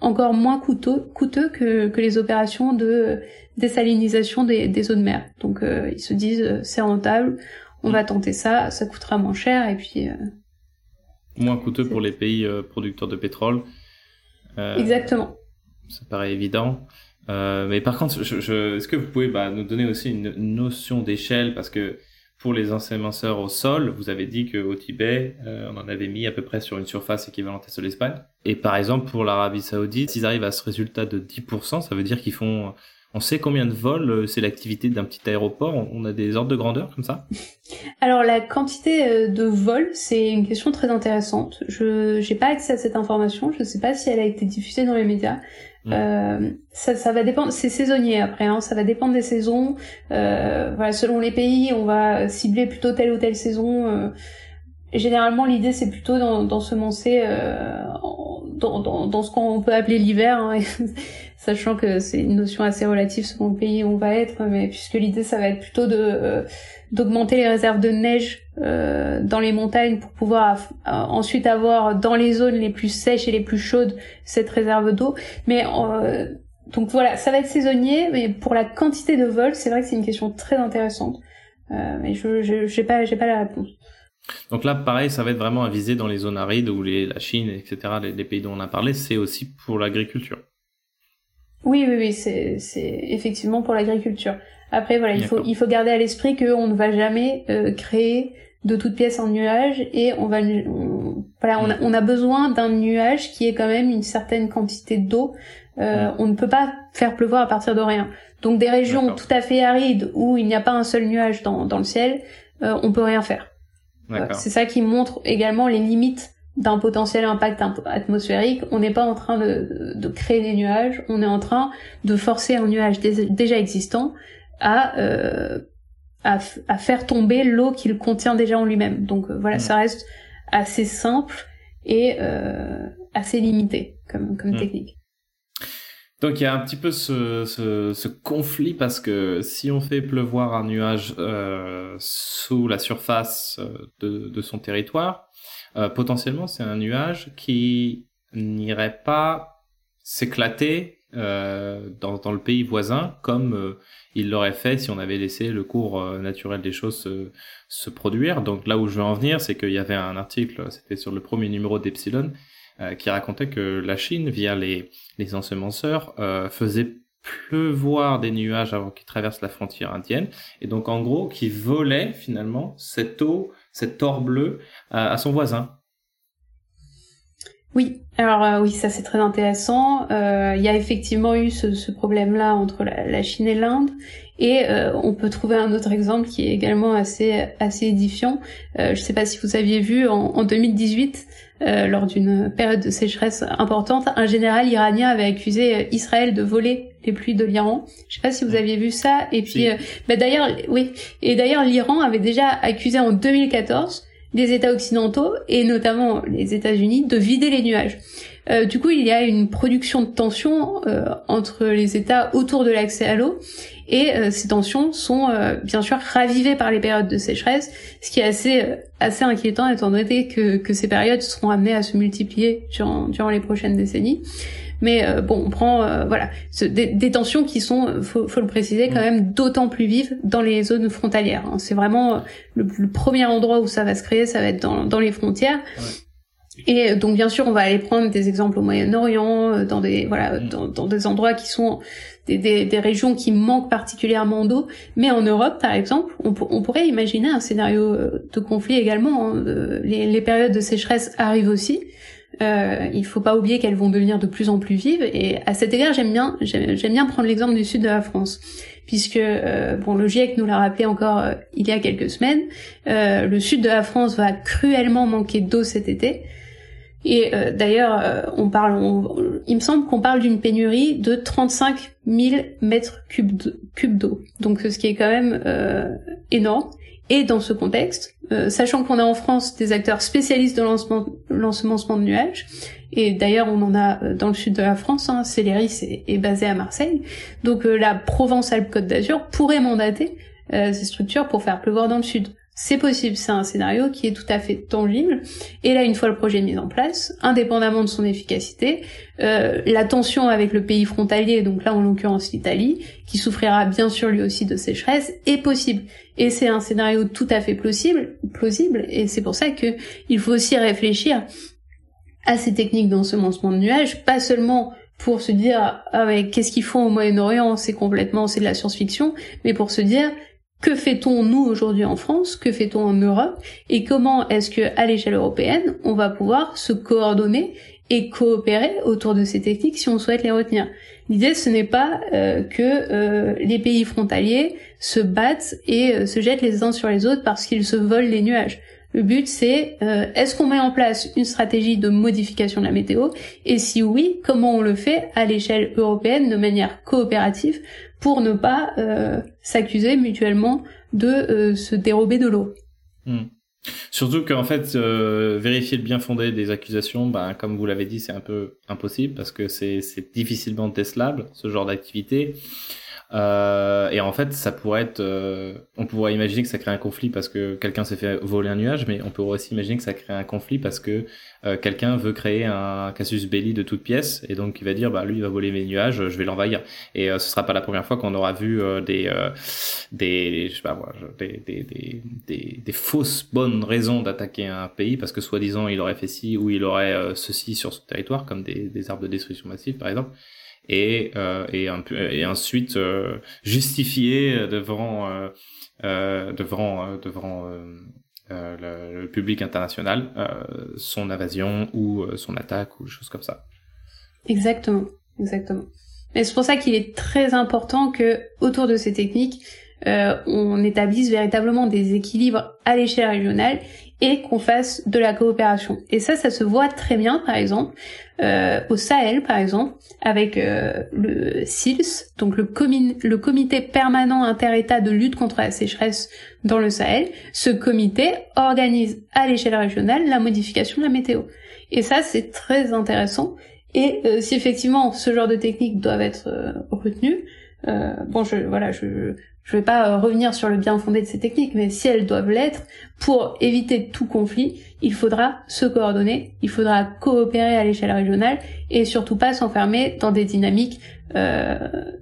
encore moins coûteux, coûteux que, que les opérations de désalinisation des, des eaux de mer. Donc ils se disent c'est rentable, on va tenter ça, ça coûtera moins cher et puis moins coûteux pour les pays producteurs de pétrole. Exactement. Ça paraît évident. Euh, mais par contre, je, je, est-ce que vous pouvez bah, nous donner aussi une, notion d'échelle? Parce que pour les ensemenceurs au sol, vous avez dit qu'au Tibet, euh, on en avait mis à peu près sur une surface équivalente à celle de. Et par exemple, pour l'Arabie Saoudite, s'ils arrivent à ce résultat de 10%, ça veut dire qu'ils font on sait combien de vols, euh, c'est l'activité d'un petit aéroport On a des ordres de grandeur comme ça? Alors la quantité de vols, c'est une question très intéressante. Je n'ai pas accès à cette information. Je ne sais pas si elle a été diffusée dans les médias. Mm. Euh, ça, ça, va dépendre, c'est saisonnier après, hein, ça va dépendre des saisons. Euh, voilà, selon les pays, on va cibler plutôt telle ou telle saison. Euh. généralement, l'idée c'est plutôt d'ensemencer euh, dans, dans, dans, ce qu'on peut appeler l'hiver, hein, sachant que c'est une notion assez relative selon le pays où on va être, mais puisque l'idée ça va être plutôt de euh, d'augmenter les réserves de neige euh, dans les montagnes pour pouvoir euh, ensuite avoir dans les zones les plus sèches et les plus chaudes cette réserve d'eau. Mais donc voilà, ça va être saisonnier, mais pour la quantité de vols, c'est vrai que c'est une question très intéressante. mais je j'ai pas j'ai pas la réponse. Donc là, pareil, ça va être vraiment à viser dans les zones arides où les, la Chine, etc., les, pays dont on a parlé, c'est aussi pour l'agriculture. Oui, oui, oui, c'est, c'est effectivement pour l'agriculture. Après, voilà, il faut, il faut garder à l'esprit qu'on ne va jamais euh, créer de toutes pièces un nuage et on va, voilà, on a, on a besoin d'un nuage qui ait quand même une certaine quantité d'eau. Euh, on ne peut pas faire pleuvoir à partir de rien. Donc des régions tout à fait arides où il n'y a pas un seul nuage dans, dans le ciel, euh, on peut rien faire. C'est ça qui montre également les limites d'un potentiel impact atmosphérique. On n'est pas en train de, de, créer des nuages, on est en train de forcer un nuage déjà existant à, euh, à, à, faire tomber l'eau qu'il contient déjà en lui-même. Donc euh, voilà, mm. ça reste assez simple et euh, assez limité comme, comme mm. technique. Donc il y a un petit peu ce, ce, ce, conflit parce que si on fait pleuvoir un nuage sous la surface de, de son territoire, euh, potentiellement c'est un nuage qui n'irait pas s'éclater euh, dans, le pays voisin comme euh, il l'aurait fait si on avait laissé le cours naturel des choses se, produire. Donc là où je veux en venir, c'est qu'il y avait un article, c'était sur le premier numéro d'Epsilon, qui racontait que la Chine, via les, les ensemenceurs, faisait pleuvoir des nuages avant qu'ils traversent la frontière indienne, et donc en gros qui volait finalement cette eau, cette or bleu à, son voisin. Oui, alors euh, oui, ça c'est très intéressant. Euh, il y a effectivement eu ce, problème-là entre la, Chine et l'Inde, et euh, on peut trouver un autre exemple qui est également assez assez édifiant. je ne sais pas si vous aviez vu en, en 2018, euh, lors d'une période de sécheresse importante, un général iranien avait accusé euh, Israël de voler les pluies de l'Iran. Je sais pas si vous aviez vu ça. Et puis, euh, bah, d'ailleurs, oui. Et d'ailleurs, l'Iran avait déjà accusé en 2014 les États occidentaux et notamment les États-Unis de vider les nuages. Euh, du coup, il y a une production de tensions euh, entre les États autour de l'accès à l'eau et euh, ces tensions sont bien sûr ravivées par les périodes de sécheresse, ce qui est assez assez inquiétant étant donné que, que ces périodes seront amenées à se multiplier durant, durant les prochaines décennies. Mais bon, on prend voilà des, tensions qui sont, faut, faut le préciser, quand mm. même d'autant plus vives dans les zones frontalières. Hein. C'est vraiment le, premier endroit où ça va se créer, ça va être dans, dans les frontières. Et donc bien sûr, on va aller prendre des exemples au Moyen-Orient, euh, dans des voilà, mm. dans, des endroits qui sont des, des, des, régions qui manquent particulièrement d'eau. Mais en Europe, par exemple, on, on, pourrait imaginer un scénario euh, de conflit également. Hein. Les, les, périodes de sécheresse arrivent aussi. Euh, il faut pas oublier qu'elles vont devenir de plus en plus vives. Et à cet égard, j'aime bien, j'aime bien prendre l'exemple du sud de la France, puisque euh, bon, le GIEC nous l'a rappelé encore il y a quelques semaines. le sud de la France va cruellement manquer d'eau cet été. Et euh, d'ailleurs, euh, on parle, il me semble qu'on parle d'une pénurie de 35 000 mètres cubes d'eau. Donc ce qui est quand même euh, énorme. Et dans ce contexte, sachant qu'on a en France des acteurs spécialistes de l'ensemencement de nuages, et d'ailleurs on en a dans le sud de la France, hein, Céléris est, basé à Marseille, donc la Provence-Alpes-Côte d'Azur pourrait mandater ces structures pour faire pleuvoir dans le sud. C'est possible, c'est un scénario qui est tout à fait tangible. Et là, une fois le projet mis en place, indépendamment de son efficacité, euh, la tension avec le pays frontalier, donc là en l'occurrence l'Italie, qui souffrira bien sûr lui aussi de sécheresse, est possible. Et c'est un scénario tout à fait plausible, plausible et c'est pour ça que il faut aussi réfléchir à ces techniques d'ensemencement de nuages, pas seulement pour se dire ah ouais qu'est-ce qu'ils font au Moyen-Orient, c'est complètement c'est de la science-fiction, mais pour se dire que fait-on nous aujourd'hui en France? Que fait-on en Europe? Et comment est-ce que à l'échelle européenne, on va pouvoir se coordonner et coopérer autour de ces techniques si on souhaite les retenir? L'idée, ce n'est pas euh, que euh, les pays frontaliers se battent et euh, se jettent les uns sur les autres parce qu'ils se volent les nuages. Le but, c'est est-ce qu'on met en place une stratégie de modification de la météo? Et si oui, comment on le fait à l'échelle européenne de manière coopérative pour ne pas euh, s'accuser mutuellement de euh, se dérober de l'eau? Hmm. Surtout qu'en fait, euh, vérifier le bien fondé des accusations, ben, comme vous l'avez dit, c'est un peu impossible parce que c'est difficilement testlable, ce genre d'activité. Euh, et en fait, ça pourrait être, euh, on pourrait imaginer que ça crée un conflit parce que quelqu'un s'est fait voler un nuage, mais on pourrait aussi imaginer que ça crée un conflit parce que euh, quelqu'un veut créer un casus belli de toute pièce et donc il va dire, bah lui il va voler mes nuages, je vais l'envahir. Et ce sera pas la première fois qu'on aura vu des, des, je sais pas des, des, des, des, des fausses bonnes raisons d'attaquer un pays parce que soi-disant il aurait fait ci ou il aurait ceci sur son territoire, comme des, des arbres de destruction massive par exemple et, euh, et, ensuite euh, justifier devant euh, devant devant le, public international son invasion ou son attaque ou choses comme ça. Exactement, exactement. Et c'est pour ça qu'il est très important que autour de ces techniques, on établisse véritablement des équilibres à l'échelle régionale et qu'on fasse de la coopération. Et ça, ça se voit très bien, par exemple, euh, au Sahel, par exemple, avec euh, le SILS, donc le, le comité permanent inter-État de lutte contre la sécheresse dans le Sahel. Ce comité organise à l'échelle régionale la modification de la météo. Et ça, c'est très intéressant. Et euh, si effectivement ce genre de techniques doivent être euh, retenues, euh, bon, je, voilà, je, je vais pas euh, revenir sur le bien fondé de ces techniques, mais si elles doivent l'être, pour éviter tout conflit, il faudra se coordonner, il faudra coopérer à l'échelle régionale et surtout pas s'enfermer dans des dynamiques euh,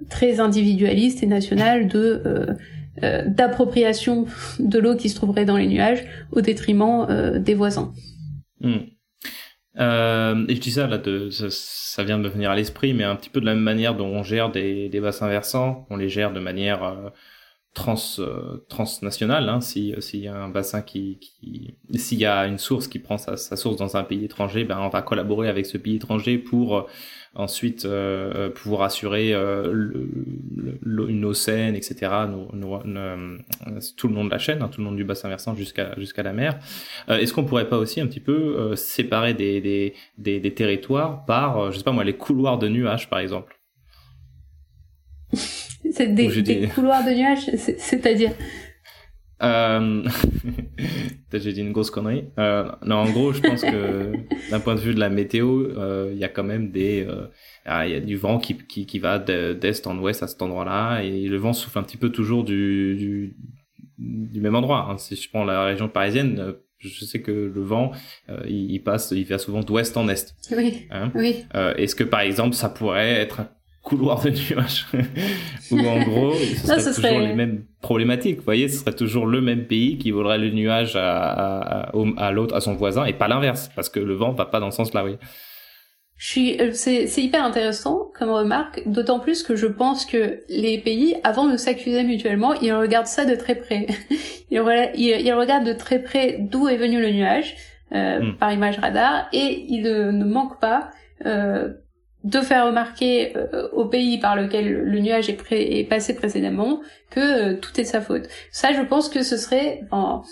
très individualistes et nationales de euh, d'appropriation de l'eau qui se trouverait dans les nuages au détriment des voisins. Hmm. Et je dis ça là, ça, vient de me venir à l'esprit, mais un petit peu de la même manière dont on gère des bassins versants, on les gère de manière trans euh, transnational hein, si s'il y a un bassin qui, s'il y a une source qui prend sa, source dans un pays étranger ben on va collaborer avec ce pays étranger pour euh, ensuite euh, pouvoir assurer une eau saine etc tout le long de la chaîne hein, tout le long du bassin versant jusqu'à jusqu'à la mer. Est-ce qu'on pourrait pas aussi un petit peu séparer des, des, des territoires par je sais pas moi les couloirs de nuages par exemple? c'est des, couloirs de nuages, c'est-à-dire Euh... J'ai dit une grosse connerie. Euh, non, en gros, je pense que d'un point de vue de la météo, euh, il y a quand même des, euh, ah, il y a du vent qui qui, qui va d'est en ouest à cet endroit-là, et le vent souffle un petit peu toujours du du, du même endroit. Hein. Si je prends la région parisienne, euh, je sais que le vent, euh, il, passe, il va souvent d'ouest en est. Oui. Hein oui. Euh, Est-ce que par exemple, ça pourrait être un couloir de nuages Ou en gros, ce serait toujours serait... les mêmes problématiques. Vous voyez, ce serait toujours le même pays qui volerait le nuage à, à, à, l'autre, à son voisin, et pas l'inverse, parce que le vent va pas dans ce sens-là, oui. Je suis, euh, c'est, c'est hyper intéressant comme remarque, d'autant plus que je pense que les pays, avant de s'accuser mutuellement, ils regardent ça de très près. ils, ils, regardent de très près d'où est venu le nuage euh, hmm. par image radar, et ils ne, ne manquent pas euh, de faire remarquer euh, au pays par lequel le nuage est, pré est passé précédemment que euh, tout est de sa faute. Ça, je pense que ce serait un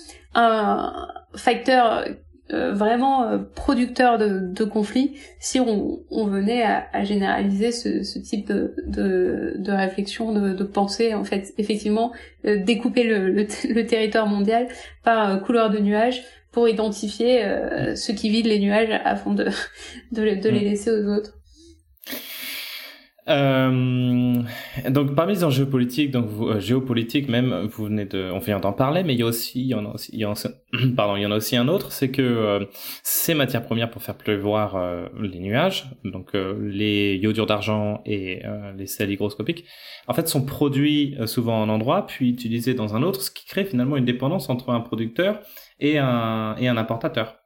facteur euh, vraiment euh, producteur de, de conflits si on, on venait à, à généraliser ce, ce, type de, de, de réflexion, de, de, pensée, en fait, effectivement, euh, découper le, le, territoire mondial par couleur de nuages pour identifier ceux qui vident les nuages afin de, de, les mm. laisser aux autres. Euh, donc parmi les enjeux politiques, donc euh, géopolitiques même, vous venez de, on vient d'en parler, mais il y a aussi, il y en a aussi, pardon, il y en a aussi un autre, c'est que euh, ces matières premières pour faire pleuvoir euh, les nuages, donc les iodures d'argent et les sels hygroscopiques, en fait sont produits souvent en endroit puis utilisés dans un autre, ce qui crée finalement une dépendance entre un producteur et un et un importateur.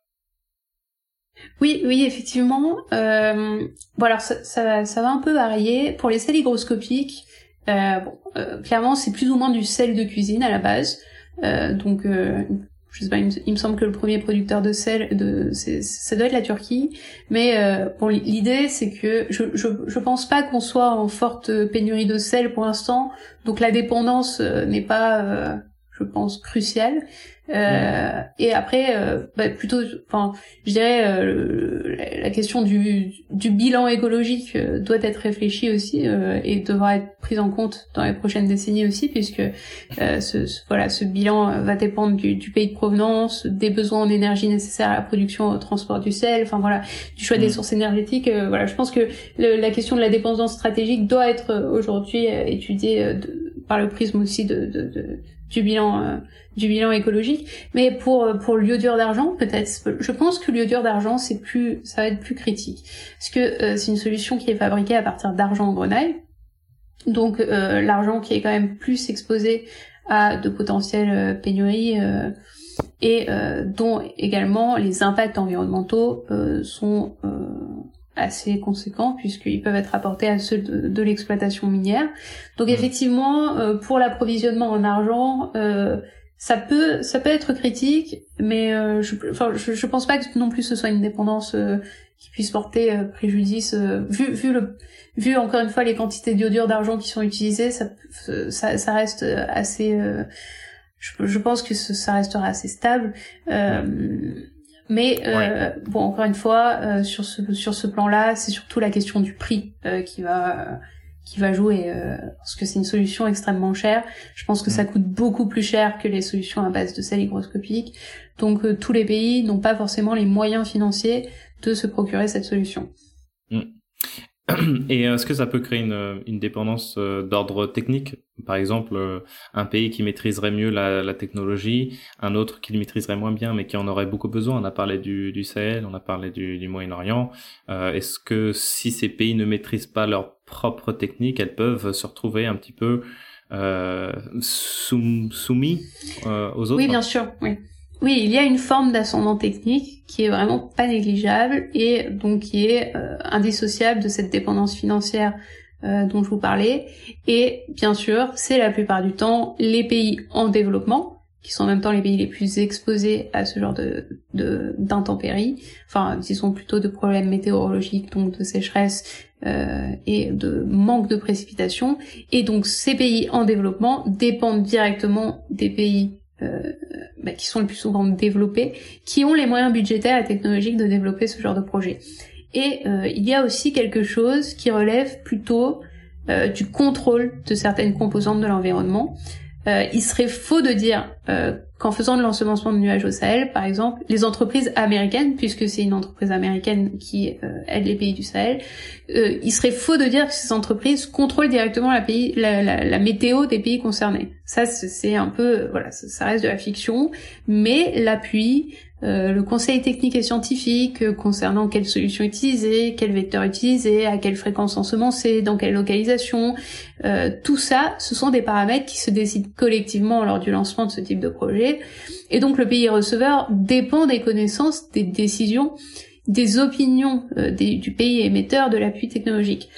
Oui, oui, effectivement. Euh, bon, alors ça, ça, ça, va un peu varier. Pour les sels hygroscopiques, euh, bon, euh, clairement, c'est plus ou moins du sel de cuisine à la base. Euh, donc, euh, je sais pas, il me, semble que le premier producteur de sel, de, ça doit être la Turquie. Mais euh, bon, l'idée, c'est que je, je, je pense pas qu'on soit en forte pénurie de sel pour l'instant. Donc, la dépendance n'est pas, je pense, cruciale. Euh, et après, euh, bah, plutôt, enfin, je dirais, euh, la question du, du bilan écologique euh, doit être réfléchie aussi euh, et devra être prise en compte dans les prochaines décennies aussi, puisque ce, voilà, ce bilan va dépendre du, du, pays de provenance, des besoins en énergie nécessaires à la production, au transport du sel, enfin voilà, du choix des mm. sources énergétiques. voilà, je pense que la question de la dépendance stratégique doit être aujourd'hui étudiée par le prisme aussi de, de, de du bilan euh, du bilan écologique. Mais pour euh, pour l'iodure d'argent peut-être je pense que l'iodure d'argent c'est plus ça va être plus critique. Parce que euh, c'est une solution qui est fabriquée à partir d'argent en grenaille. Donc l'argent qui est quand même plus exposé à de potentielles pénuries et dont également les impacts environnementaux sont assez conséquents puisqu'ils peuvent être apportés à ceux de, l'exploitation minière. Donc mmh. effectivement, euh, pour l'approvisionnement en argent, euh, ça peut ça peut être critique, mais euh, je, enfin, je, pense pas que non plus ce soit une dépendance qui puisse porter préjudice. vu vu le vu encore une fois les quantités d'iodure d'argent qui sont utilisées, ça ça, ça reste assez. Je, je, pense que ça restera assez stable. Mais euh, bon, encore une fois, euh, sur ce sur ce plan-là, c'est surtout la question du prix euh, qui va qui va jouer parce que c'est une solution extrêmement chère. Je pense que ça mm. coûte beaucoup plus cher que les solutions à base de sel hygroscopique. Donc tous les pays n'ont pas forcément les moyens financiers de se procurer cette solution. Mm. Et est-ce que ça peut créer une, une dépendance euh, d'ordre technique? Par exemple, euh, un pays qui maîtriserait mieux la, la, technologie, un autre qui le maîtriserait moins bien, mais qui en aurait beaucoup besoin. On a parlé du, du Sahel, on a parlé du, du Moyen-Orient. Euh, est-ce que si ces pays ne maîtrisent pas leur propre technique, elles peuvent se retrouver un petit peu euh, soumis aux autres? Oui, bien sûr. Oui. Oui, il y a une forme d'ascendant technique qui est vraiment pas négligeable et donc qui est euh, indissociable de cette dépendance financière euh, dont je vous parlais. Et bien sûr, c'est la plupart du temps les pays en développement qui sont en même temps les pays les plus exposés à ce genre de d'intempéries, enfin disons plutôt de problèmes météorologiques, donc de sécheresse euh, et de manque de précipitations. Et donc ces pays en développement dépendent directement des pays euh, bah, qui sont le plus souvent développés, qui ont les moyens budgétaires et technologiques de développer ce genre de projet. Et euh, il y a aussi quelque chose qui relève plutôt euh, du contrôle de certaines composantes de l'environnement. Euh, il serait faux de dire euh, qu'en faisant de l'ensemencement de nuages au Sahel, par exemple, les entreprises américaines, puisque c'est une entreprise américaine qui euh, aide les pays du Sahel, il serait faux de dire que ces entreprises contrôlent directement la, pays, la, la, météo des pays concernés. Ça, c'est un peu, voilà, ça reste de la fiction, mais l'appui, euh, le conseil technique et scientifique euh, concernant quelle solution utiliser, quel vecteur utiliser, à quelle fréquence ensemencer, dans quelle localisation, euh, tout ça, ce sont des paramètres qui se décident collectivement lors du lancement de ce type de projet. Et donc le pays receveur dépend des connaissances, des décisions, des opinions du pays émetteur de l'appui technologique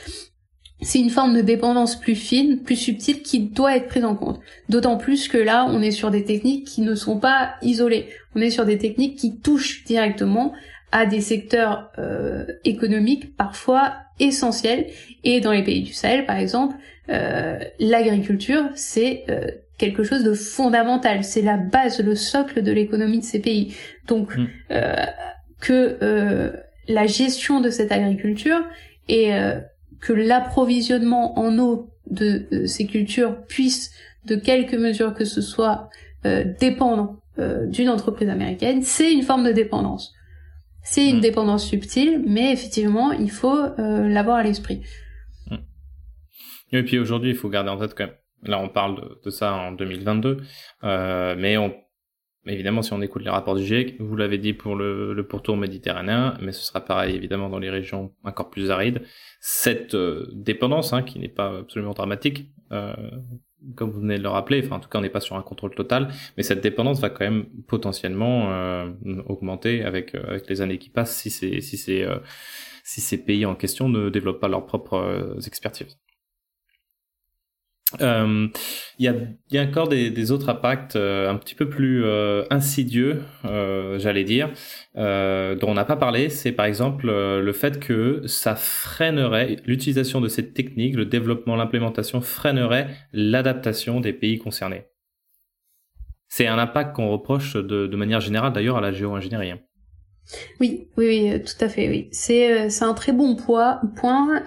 c'est une forme de dépendance plus fine, plus subtile qui doit être prise en compte. D'autant plus que là, on est sur des techniques qui ne sont pas isolées. On est sur des techniques qui touchent directement à des secteurs euh, économiques parfois essentiels. Et dans les pays du Sahel, par exemple, euh, l'agriculture, c'est euh, quelque chose de fondamental. C'est la base, le socle de l'économie de ces pays. Donc, mmh. que la gestion de cette agriculture est que l'approvisionnement en eau de euh, ces cultures puisse, de quelque mesure que ce soit, euh, dépendre euh, d'une entreprise américaine, c'est une forme de dépendance. C'est une mm. dépendance subtile, mais effectivement, il faut l'avoir à l'esprit. Mm. Et puis aujourd'hui, il faut garder en tête quand même, là on parle de, de ça en 2022, mais on Évidemment, si on écoute les rapports du GIEC, vous l'avez dit pour le, le, pourtour méditerranéen, mais ce sera pareil évidemment dans les régions encore plus arides. Cette euh, dépendance, hein, qui n'est pas absolument dramatique, euh, comme vous venez de le rappeler, enfin en tout cas on n'est pas sur un contrôle total, mais cette dépendance va quand même potentiellement euh, augmenter avec, euh, avec les années qui passent si, si, c'est, si ces pays en question ne développent pas leurs propres expertises. Euh, il y, a, a, encore des, autres impacts euh, un petit peu plus euh, insidieux, j'allais dire, dont on n'a pas parlé. C'est par exemple le fait que ça freinerait l'utilisation de cette technique, le développement, l'implémentation freinerait l'adaptation des pays concernés. C'est un impact qu'on reproche de, de, manière générale d'ailleurs à la géo-ingénierie. Oui, oui, oui, euh, tout à fait, oui. C'est euh, c'est un très bon point.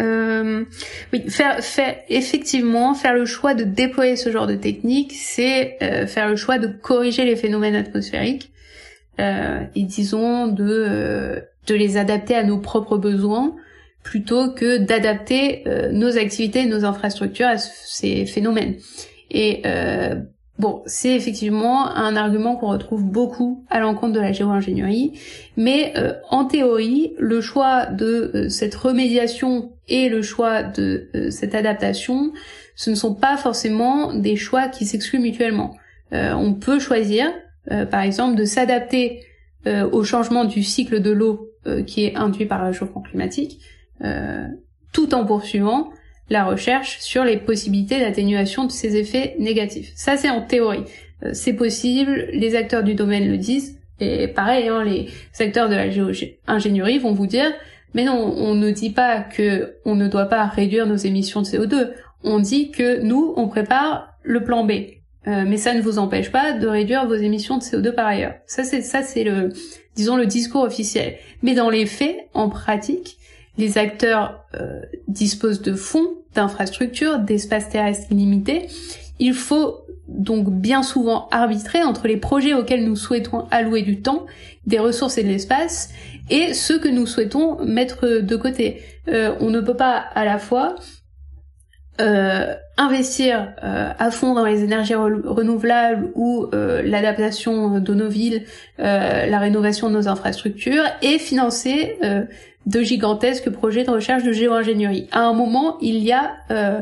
Euh, oui, faire faire effectivement faire le choix de déployer ce genre de technique, c'est euh, faire le choix de corriger les phénomènes atmosphériques euh, et disons de de les adapter à nos propres besoins plutôt que d'adapter nos activités nos infrastructures à ces phénomènes. Et Bon, c'est effectivement un argument qu'on retrouve beaucoup à l'encontre de la géo-ingénierie, mais euh, en théorie, le choix de euh, cette remédiation et le choix de euh, cette adaptation, ce ne sont pas forcément des choix qui s'excluent mutuellement. on peut choisir, par exemple, de s'adapter au changement du cycle de l'eau qui est induit par le réchauffement climatique, tout en poursuivant la recherche sur les possibilités d'atténuation de ces effets négatifs. Ça, c'est en théorie. Euh, c'est possible, les acteurs du domaine le disent, et pareil, hein, les acteurs de la géo-ingénierie vont vous dire, mais non, on ne dit pas que on ne doit pas réduire nos émissions de CO2. On dit que nous, on prépare le plan B. Euh, mais ça ne vous empêche pas de réduire vos émissions de CO2 par ailleurs. Ça, c'est ça, c'est le, disons, le discours officiel. Mais dans les faits, en pratique, les acteurs euh, disposent de fonds, d'infrastructures, d'espaces terrestres illimités. Il faut donc bien souvent arbitrer entre les projets auxquels nous souhaitons allouer du temps, des ressources et de l'espace, et ceux que nous souhaitons mettre de côté. Euh, on ne peut pas à la fois euh, investir euh, à fond dans les énergies renouvelables ou euh, l'adaptation de nos villes, la rénovation de nos infrastructures et financer de gigantesques projets de recherche de géo-ingénierie. À un moment, il y a euh,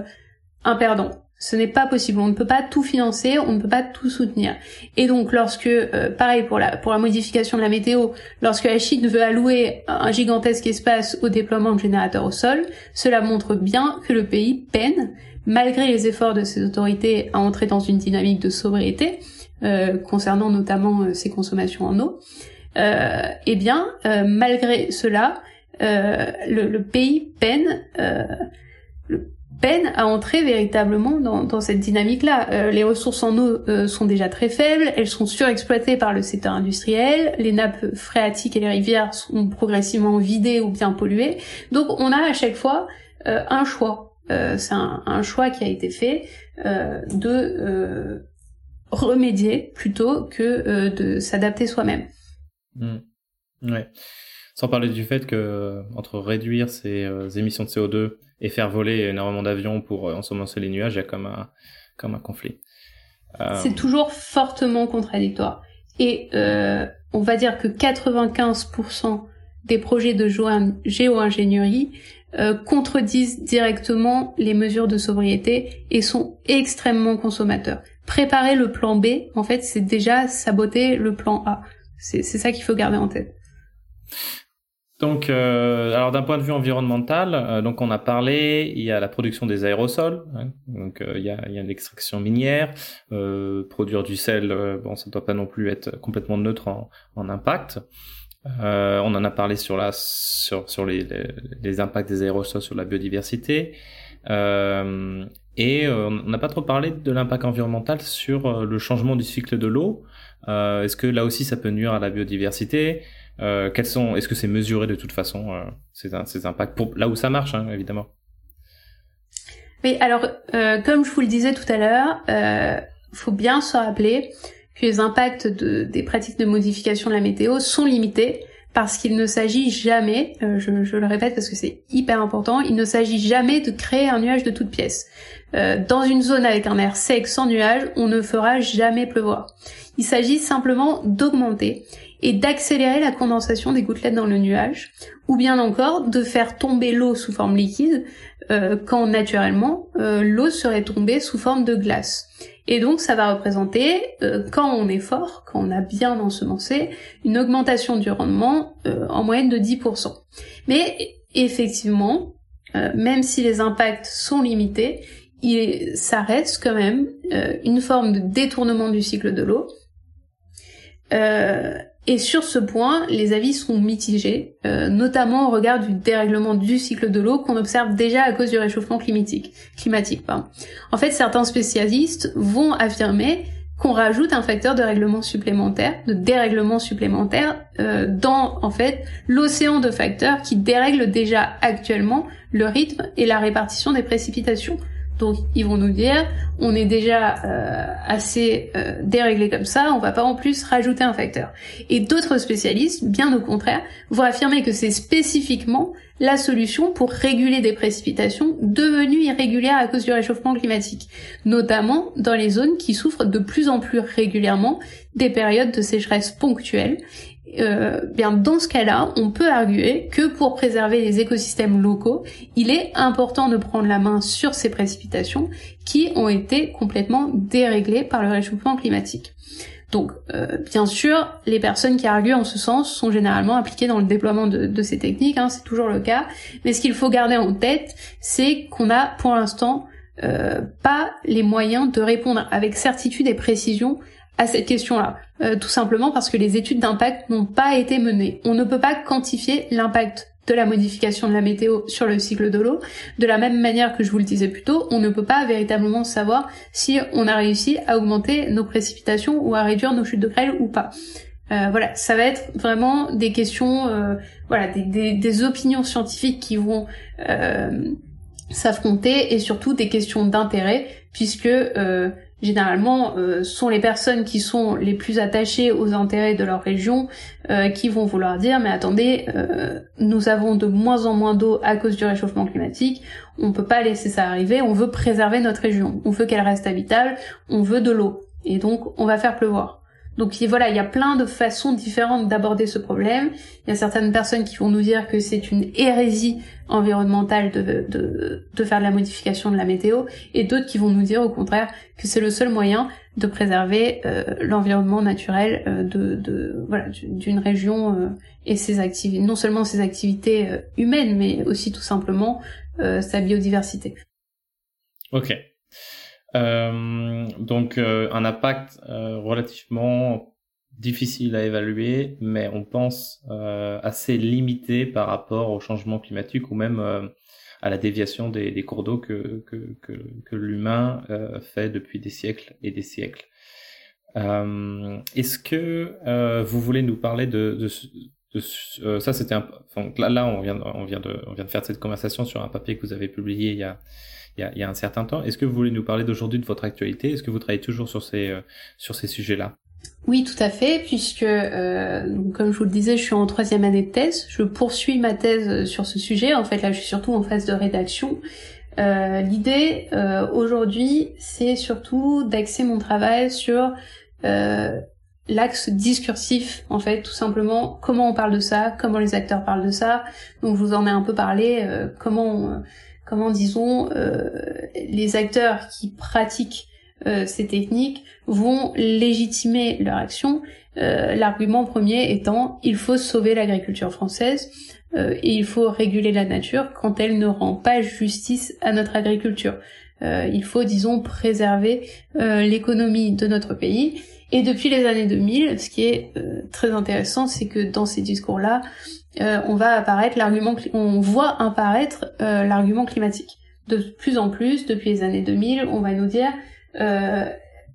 un perdant. Ce n'est pas possible. On ne peut pas tout financer, on ne peut pas tout soutenir. Et donc, lorsque, euh, pareil pour la pour la modification de la météo, lorsque la Chine veut allouer un gigantesque espace au déploiement de générateurs au sol, cela montre bien que le pays peine, malgré les efforts de ses autorités, à entrer dans une dynamique de sobriété euh, concernant notamment ses consommations en eau. eh bien, malgré cela, euh, le, pays peine euh, peine à entrer véritablement dans, cette dynamique-là. Euh, les ressources en eau sont déjà très faibles, elles sont surexploitées par le secteur industriel, les nappes phréatiques et les rivières sont progressivement vidées ou bien polluées. Donc on a à chaque fois un choix. C'est un, choix qui a été fait de remédier plutôt que de s'adapter soi-même. Mmh. Ouais. Sans parler du fait que entre réduire ses émissions de CO2 et faire voler énormément d'avions pour ensemencer les nuages, il y a comme un, comme un conflit. C'est toujours fortement contradictoire. Et euh, on va dire que 95% des projets de géo-ingénierie euh, contredisent directement les mesures de sobriété et sont extrêmement consommateurs. Préparer le plan B, en fait, c'est déjà saboter le plan A. C'est ça qu'il faut garder en tête. Donc, euh, alors d'un point de vue environnemental, euh, donc on a parlé, il y a la production des aérosols, hein, donc euh, il y a, a l'extraction minière, euh, produire du sel, bon, ça ne doit pas non plus être complètement neutre en, en impact. On en a parlé sur la sur sur les, les, impacts des aérosols sur la biodiversité. et on n'a pas trop parlé de l'impact environnemental sur le changement du cycle de l'eau. Est-ce que là aussi ça peut nuire à la biodiversité? Euh, quels sont, est-ce que c'est mesuré de toute façon euh, ces, ces, impacts pour là où ça marche, hein, évidemment? Oui, alors euh, comme je vous le disais tout à l'heure, euh, faut bien se rappeler que les impacts de, des pratiques de modification de la météo sont limités parce qu'il ne s'agit jamais, euh, je, le répète parce que c'est hyper important, il ne s'agit jamais de créer un nuage de toutes pièces. Euh, dans une zone avec un air sec sans nuage, on ne fera jamais pleuvoir. Il s'agit simplement d'augmenter et d'accélérer la condensation des gouttelettes dans le nuage, ou bien encore de faire tomber l'eau sous forme liquide euh, quand naturellement l'eau serait tombée sous forme de glace. Et donc ça va représenter, euh, quand on est fort, quand on a bien ensemencé, une augmentation du rendement en moyenne de 10%. Mais effectivement, même si les impacts sont limités, il, ça reste quand même une forme de détournement du cycle de l'eau. Et sur ce point, les avis sont mitigés, euh, notamment au regard du dérèglement du cycle de l'eau qu'on observe déjà à cause du réchauffement climatique. climatique En fait, certains spécialistes vont affirmer qu'on rajoute un facteur de règlement supplémentaire, de dérèglement supplémentaire, euh, dans en fait l'océan de facteurs qui dérèglent déjà actuellement le rythme et la répartition des précipitations. Donc ils vont nous dire, on est déjà euh, assez euh, déréglé comme ça, on va pas en plus rajouter un facteur. Et d'autres spécialistes, bien au contraire, vont affirmer que c'est spécifiquement la solution pour réguler des précipitations devenues irrégulières à cause du réchauffement climatique, notamment dans les zones qui souffrent de plus en plus régulièrement des périodes de sécheresse ponctuelles euh, bien dans ce cas-là, on peut arguer que pour préserver les écosystèmes locaux, il est important de prendre la main sur ces précipitations qui ont été complètement déréglées par le réchauffement climatique. Donc, euh, bien sûr, les personnes qui arguent en ce sens sont généralement impliquées dans le déploiement de, ces techniques, hein, c'est toujours le cas. Mais ce qu'il faut garder en tête, c'est qu'on a pour l'instant euh, pas les moyens de répondre avec certitude et précision à cette question-là. Euh, tout simplement parce que les études d'impact n'ont pas été menées. On ne peut pas quantifier l'impact de la modification de la météo sur le cycle de l'eau. De la même manière que je vous le disais plus tôt, on ne peut pas véritablement savoir si on a réussi à augmenter nos précipitations ou à réduire nos chutes de grêle ou pas. Euh, voilà, ça va être vraiment des questions, euh, voilà, des, des, opinions scientifiques qui vont s'affronter et surtout des questions d'intérêt puisque généralement euh, sont les personnes qui sont les plus attachées aux intérêts de leur région euh, qui vont vouloir dire mais attendez euh, nous avons de moins en moins d'eau à cause du réchauffement climatique on peut pas laisser ça arriver on veut préserver notre région on veut qu'elle reste habitable on veut de l'eau. Et donc on va faire pleuvoir donc voilà, il y a plein de façons différentes d'aborder ce problème. Il y a certaines personnes qui vont nous dire que c'est une hérésie environnementale de, de, de, faire de la modification de la météo, et d'autres qui vont nous dire au contraire que c'est le seul moyen de préserver euh, l'environnement naturel euh, de, de, voilà d'une région euh, et ses activités, non seulement ses activités humaines, mais aussi tout simplement sa biodiversité. Ok. Euh, donc euh, un impact euh, relativement difficile à évaluer, mais on pense assez limité par rapport au changement climatique ou même à la déviation des, cours d'eau que l'humain fait depuis des siècles et des siècles. Est-ce que vous voulez nous parler de, de, ça c'était un, là, on vient, on vient de, on vient de faire cette conversation sur un papier que vous avez publié il y a, il y a, il y a un certain temps. Est-ce que vous voulez nous parler d'aujourd'hui de votre actualité? Est-ce que vous travaillez toujours sur ces, sur ces sujets-là? Oui, tout à fait, puisque, euh, comme je vous le disais, je suis en troisième année de thèse. Je poursuis ma thèse sur ce sujet. En fait, là, je suis surtout en phase de rédaction. Euh, L'idée, euh, aujourd'hui, c'est surtout d'axer mon travail sur euh, l'axe discursif, en fait, tout simplement, comment on parle de ça, comment les acteurs parlent de ça. Donc, je vous en ai un peu parlé, euh, comment, comment, disons, les acteurs qui pratiquent euh, ces techniques vont légitimer leur action. Euh, l'argument premier étant il faut sauver l'agriculture française euh, et il faut réguler la nature quand elle ne rend pas justice à notre agriculture. il faut, disons, préserver l'économie de notre pays. Et depuis les années 2000, ce qui est très intéressant, c'est que dans ces discours-là, on va apparaître l'argument, on voit apparaître l'argument climatique. De plus en plus, depuis les années 2000, on va nous dire euh,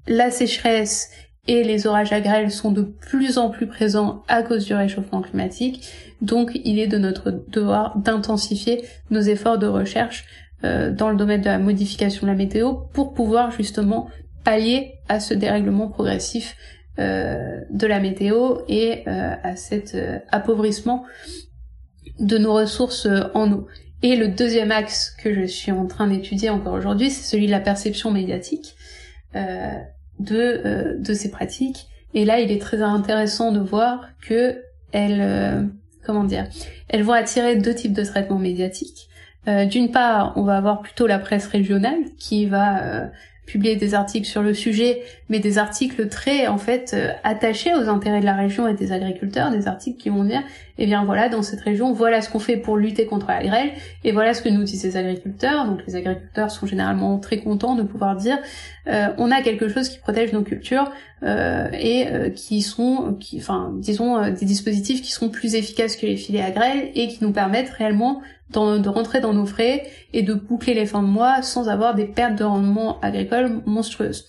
la sécheresse et les orages à grêle sont de plus en plus présents à cause du réchauffement climatique. Donc il est de notre devoir d'intensifier nos efforts de recherche euh, dans le domaine de la modification de la météo pour pouvoir justement pallier à ce dérèglement progressif euh, de la météo et à cet appauvrissement de nos ressources en eau. Et le deuxième axe que je suis en train d'étudier encore aujourd'hui, c'est celui de la perception médiatique. Euh, de, euh, ces pratiques. Et là, il est très intéressant de voir que elles, euh, comment dire, elles vont attirer deux types de traitements médiatiques. D'une part, on va avoir plutôt la presse régionale qui va publier des articles sur le sujet, mais des articles très en fait euh, attachés aux intérêts de la région et des agriculteurs, des articles qui vont dire eh bien voilà dans cette région voilà ce qu'on fait pour lutter contre la grêle et voilà ce que nous disent ces agriculteurs. Donc les agriculteurs sont généralement très contents de pouvoir dire euh, on a quelque chose qui protège nos cultures euh, et euh, qui sont qui enfin disons des dispositifs qui sont plus efficaces que les filets à grêle et qui nous permettent réellement de rentrer dans nos frais et de boucler les fins de mois sans avoir des pertes de rendement agricole monstrueuses.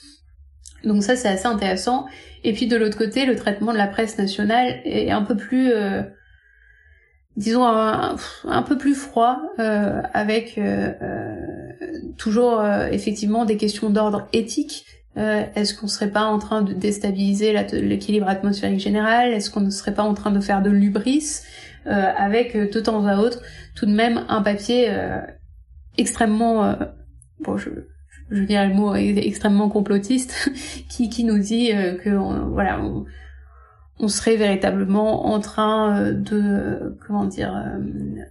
Donc ça c'est assez intéressant. Et puis de l'autre côté, le traitement de la presse nationale est un peu plus, euh, disons, un, peu plus froid, euh, avec euh, toujours effectivement des questions d'ordre éthique. Est-ce qu'on serait pas en train de déstabiliser l'équilibre atmosphérique général? Est-ce qu'on ne serait pas en train de faire de l'ubris? Avec euh, de temps à autre tout de même un papier euh, extrêmement bon je je dirais le mot extrêmement complotiste qui qui nous dit que voilà on, on serait véritablement en train de comment dire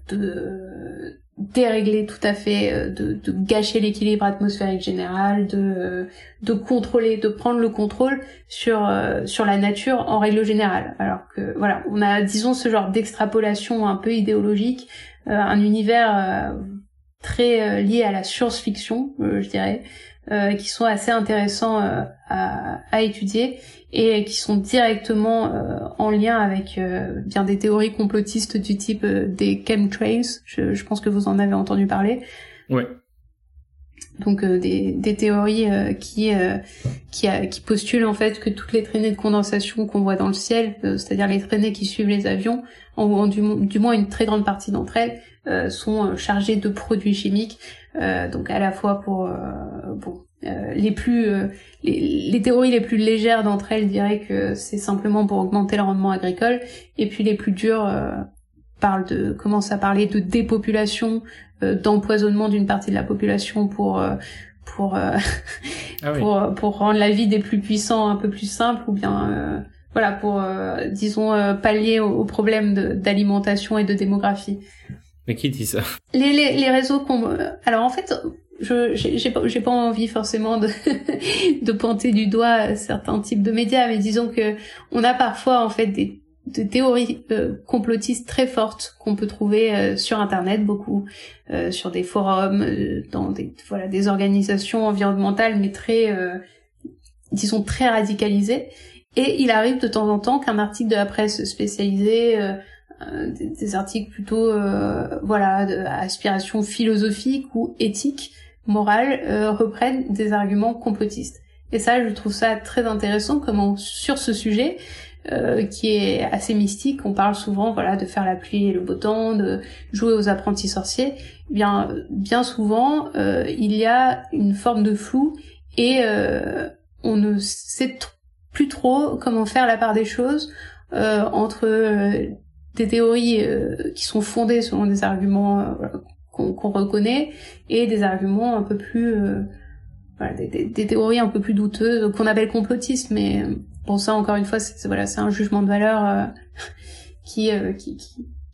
de dérégler tout à fait, euh, de, gâcher l'équilibre atmosphérique général, de, euh, de contrôler, de prendre le contrôle sur, euh, sur la nature en règle générale. Alors que voilà, on a disons ce genre d'extrapolation un peu idéologique, un univers très lié à la science-fiction, je dirais, qui sont assez intéressants à, à étudier et qui sont directement euh, en lien avec euh, bien des théories complotistes du type euh, des chemtrails. Je, je, pense que vous en avez entendu parler. Ouais. Donc des, des, théories qui qui, qui, postulent en fait que toutes les traînées de condensation qu'on voit dans le ciel, c'est-à-dire les traînées qui suivent les avions, en, du, du, moins une très grande partie d'entre elles, sont chargées de produits chimiques, donc à la fois pour bon euh, les plus euh, les, théories les plus légères d'entre elles diraient que c'est simplement pour augmenter le rendement agricole. Et puis les plus dures euh, parlent de commencent à parler de dépopulation d'empoisonnement d'une partie de la population pour pour ah pour pour rendre la vie des plus puissants un peu plus simple ou bien voilà pour disons pallier aux, problèmes d'alimentation et de démographie. Mais qui dit ça? Les, les, les réseaux qu'on alors en fait je j'ai pas pas envie forcément de de pointer du doigt certains types de médias mais disons que on a parfois en fait des, théories euh, complotistes très fortes qu'on peut trouver euh, sur internet beaucoup euh, sur des forums dans des voilà des organisations environnementales mais très disons très radicalisées. Et il arrive de temps en temps qu'un article de la presse spécialisée des, des, articles plutôt voilà d'aspiration philosophique ou éthique morales euh, reprennent des arguments complotistes. Et ça, je trouve ça très intéressant comment sur ce sujet, euh, qui est assez mystique. On parle souvent, voilà, de faire la pluie et le beau temps, de jouer aux apprentis sorciers. Eh bien, bien souvent, euh, il y a une forme de flou et on ne sait plus trop comment faire la part des choses entre des théories qui sont fondées selon des arguments qu'on reconnaît et des arguments un peu plus voilà, des, des, théories un peu plus douteuses qu'on appelle complotistes, mais bon ça encore une fois c'est voilà c'est un jugement de valeur euh, qui, euh, qui,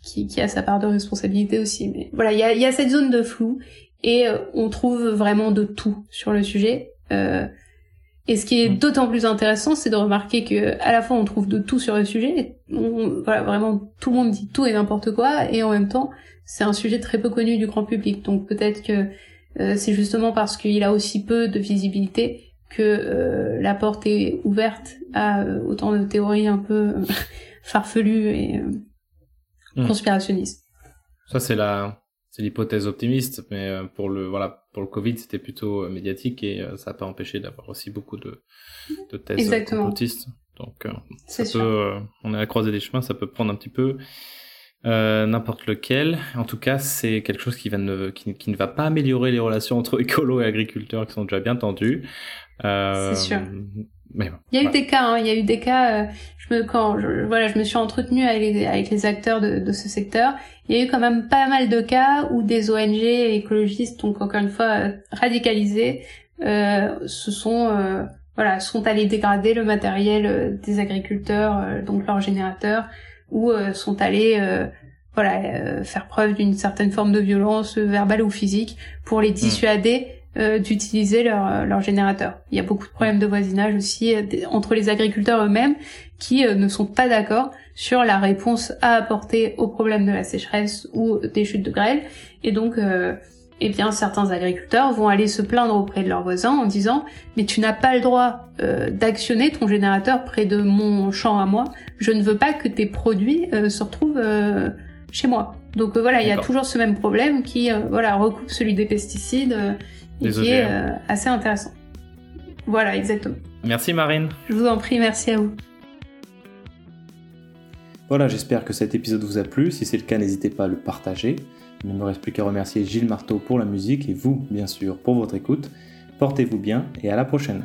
qui, qui a sa part de responsabilité aussi. Mais voilà il y a, y a cette zone de flou et euh, on trouve vraiment de tout sur le sujet. et ce qui est mm. d'autant plus intéressant, c'est de remarquer que à la fois on trouve de tout sur le sujet, voilà vraiment tout le monde dit tout et n'importe quoi, et en même temps c'est un sujet très peu connu du grand public. Donc peut-être que euh, c'est justement parce qu'il a aussi peu de visibilité que euh, la porte est ouverte à euh, autant de théories un peu farfelues et hmm. conspirationnistes. Ça c'est la c'est l'hypothèse optimiste, mais pour le voilà pour le Covid c'était plutôt médiatique et ça n'a pas empêché d'avoir aussi beaucoup de, de thèses Exactement. complotistes. Donc ça peut, on est à la croisée des chemins, ça peut prendre un petit peu. Euh, n'importe lequel. En tout cas, c'est quelque chose qui, va ne, qui, qui, ne va pas améliorer les relations entre écolos et agriculteurs qui sont déjà bien tendues. Euh, c'est sûr. Mais il y a eu des cas, hein, il y a eu des cas. Euh, je me quand je, voilà, je me suis entretenue avec les, avec les acteurs de, de, ce secteur. Il y a eu quand même pas mal de cas où des ONG écologistes, donc encore une fois radicalisés, euh, se sont euh, voilà sont allés dégrader le matériel des agriculteurs, donc leurs générateurs, ou euh, sont allés euh, voilà euh, faire preuve d'une certaine forme de violence verbale ou physique pour les hmm. dissuader d'utiliser leur, leur générateur. Il y a beaucoup de problèmes de voisinage aussi entre les agriculteurs eux-mêmes qui ne sont pas d'accord sur la réponse à apporter au problème de la sécheresse ou des chutes de grêle. Et donc, eh bien certains agriculteurs vont aller se plaindre auprès de leurs voisins en disant mais tu n'as pas le droit euh, d'actionner ton générateur près de mon champ à moi, je ne veux pas que tes produits euh, se retrouvent euh, chez moi. Donc voilà, il y a toujours ce même problème qui voilà recoupe celui des pesticides et qui est assez intéressant. Voilà, exactement. Merci Marine. Je vous en prie, merci à vous. Voilà, j'espère que cet épisode vous a plu. Si c'est le cas, n'hésitez pas à le partager. Il ne me reste plus qu'à remercier Gilles Marteau pour la musique et vous, bien sûr, pour votre écoute. Portez-vous bien et à la prochaine.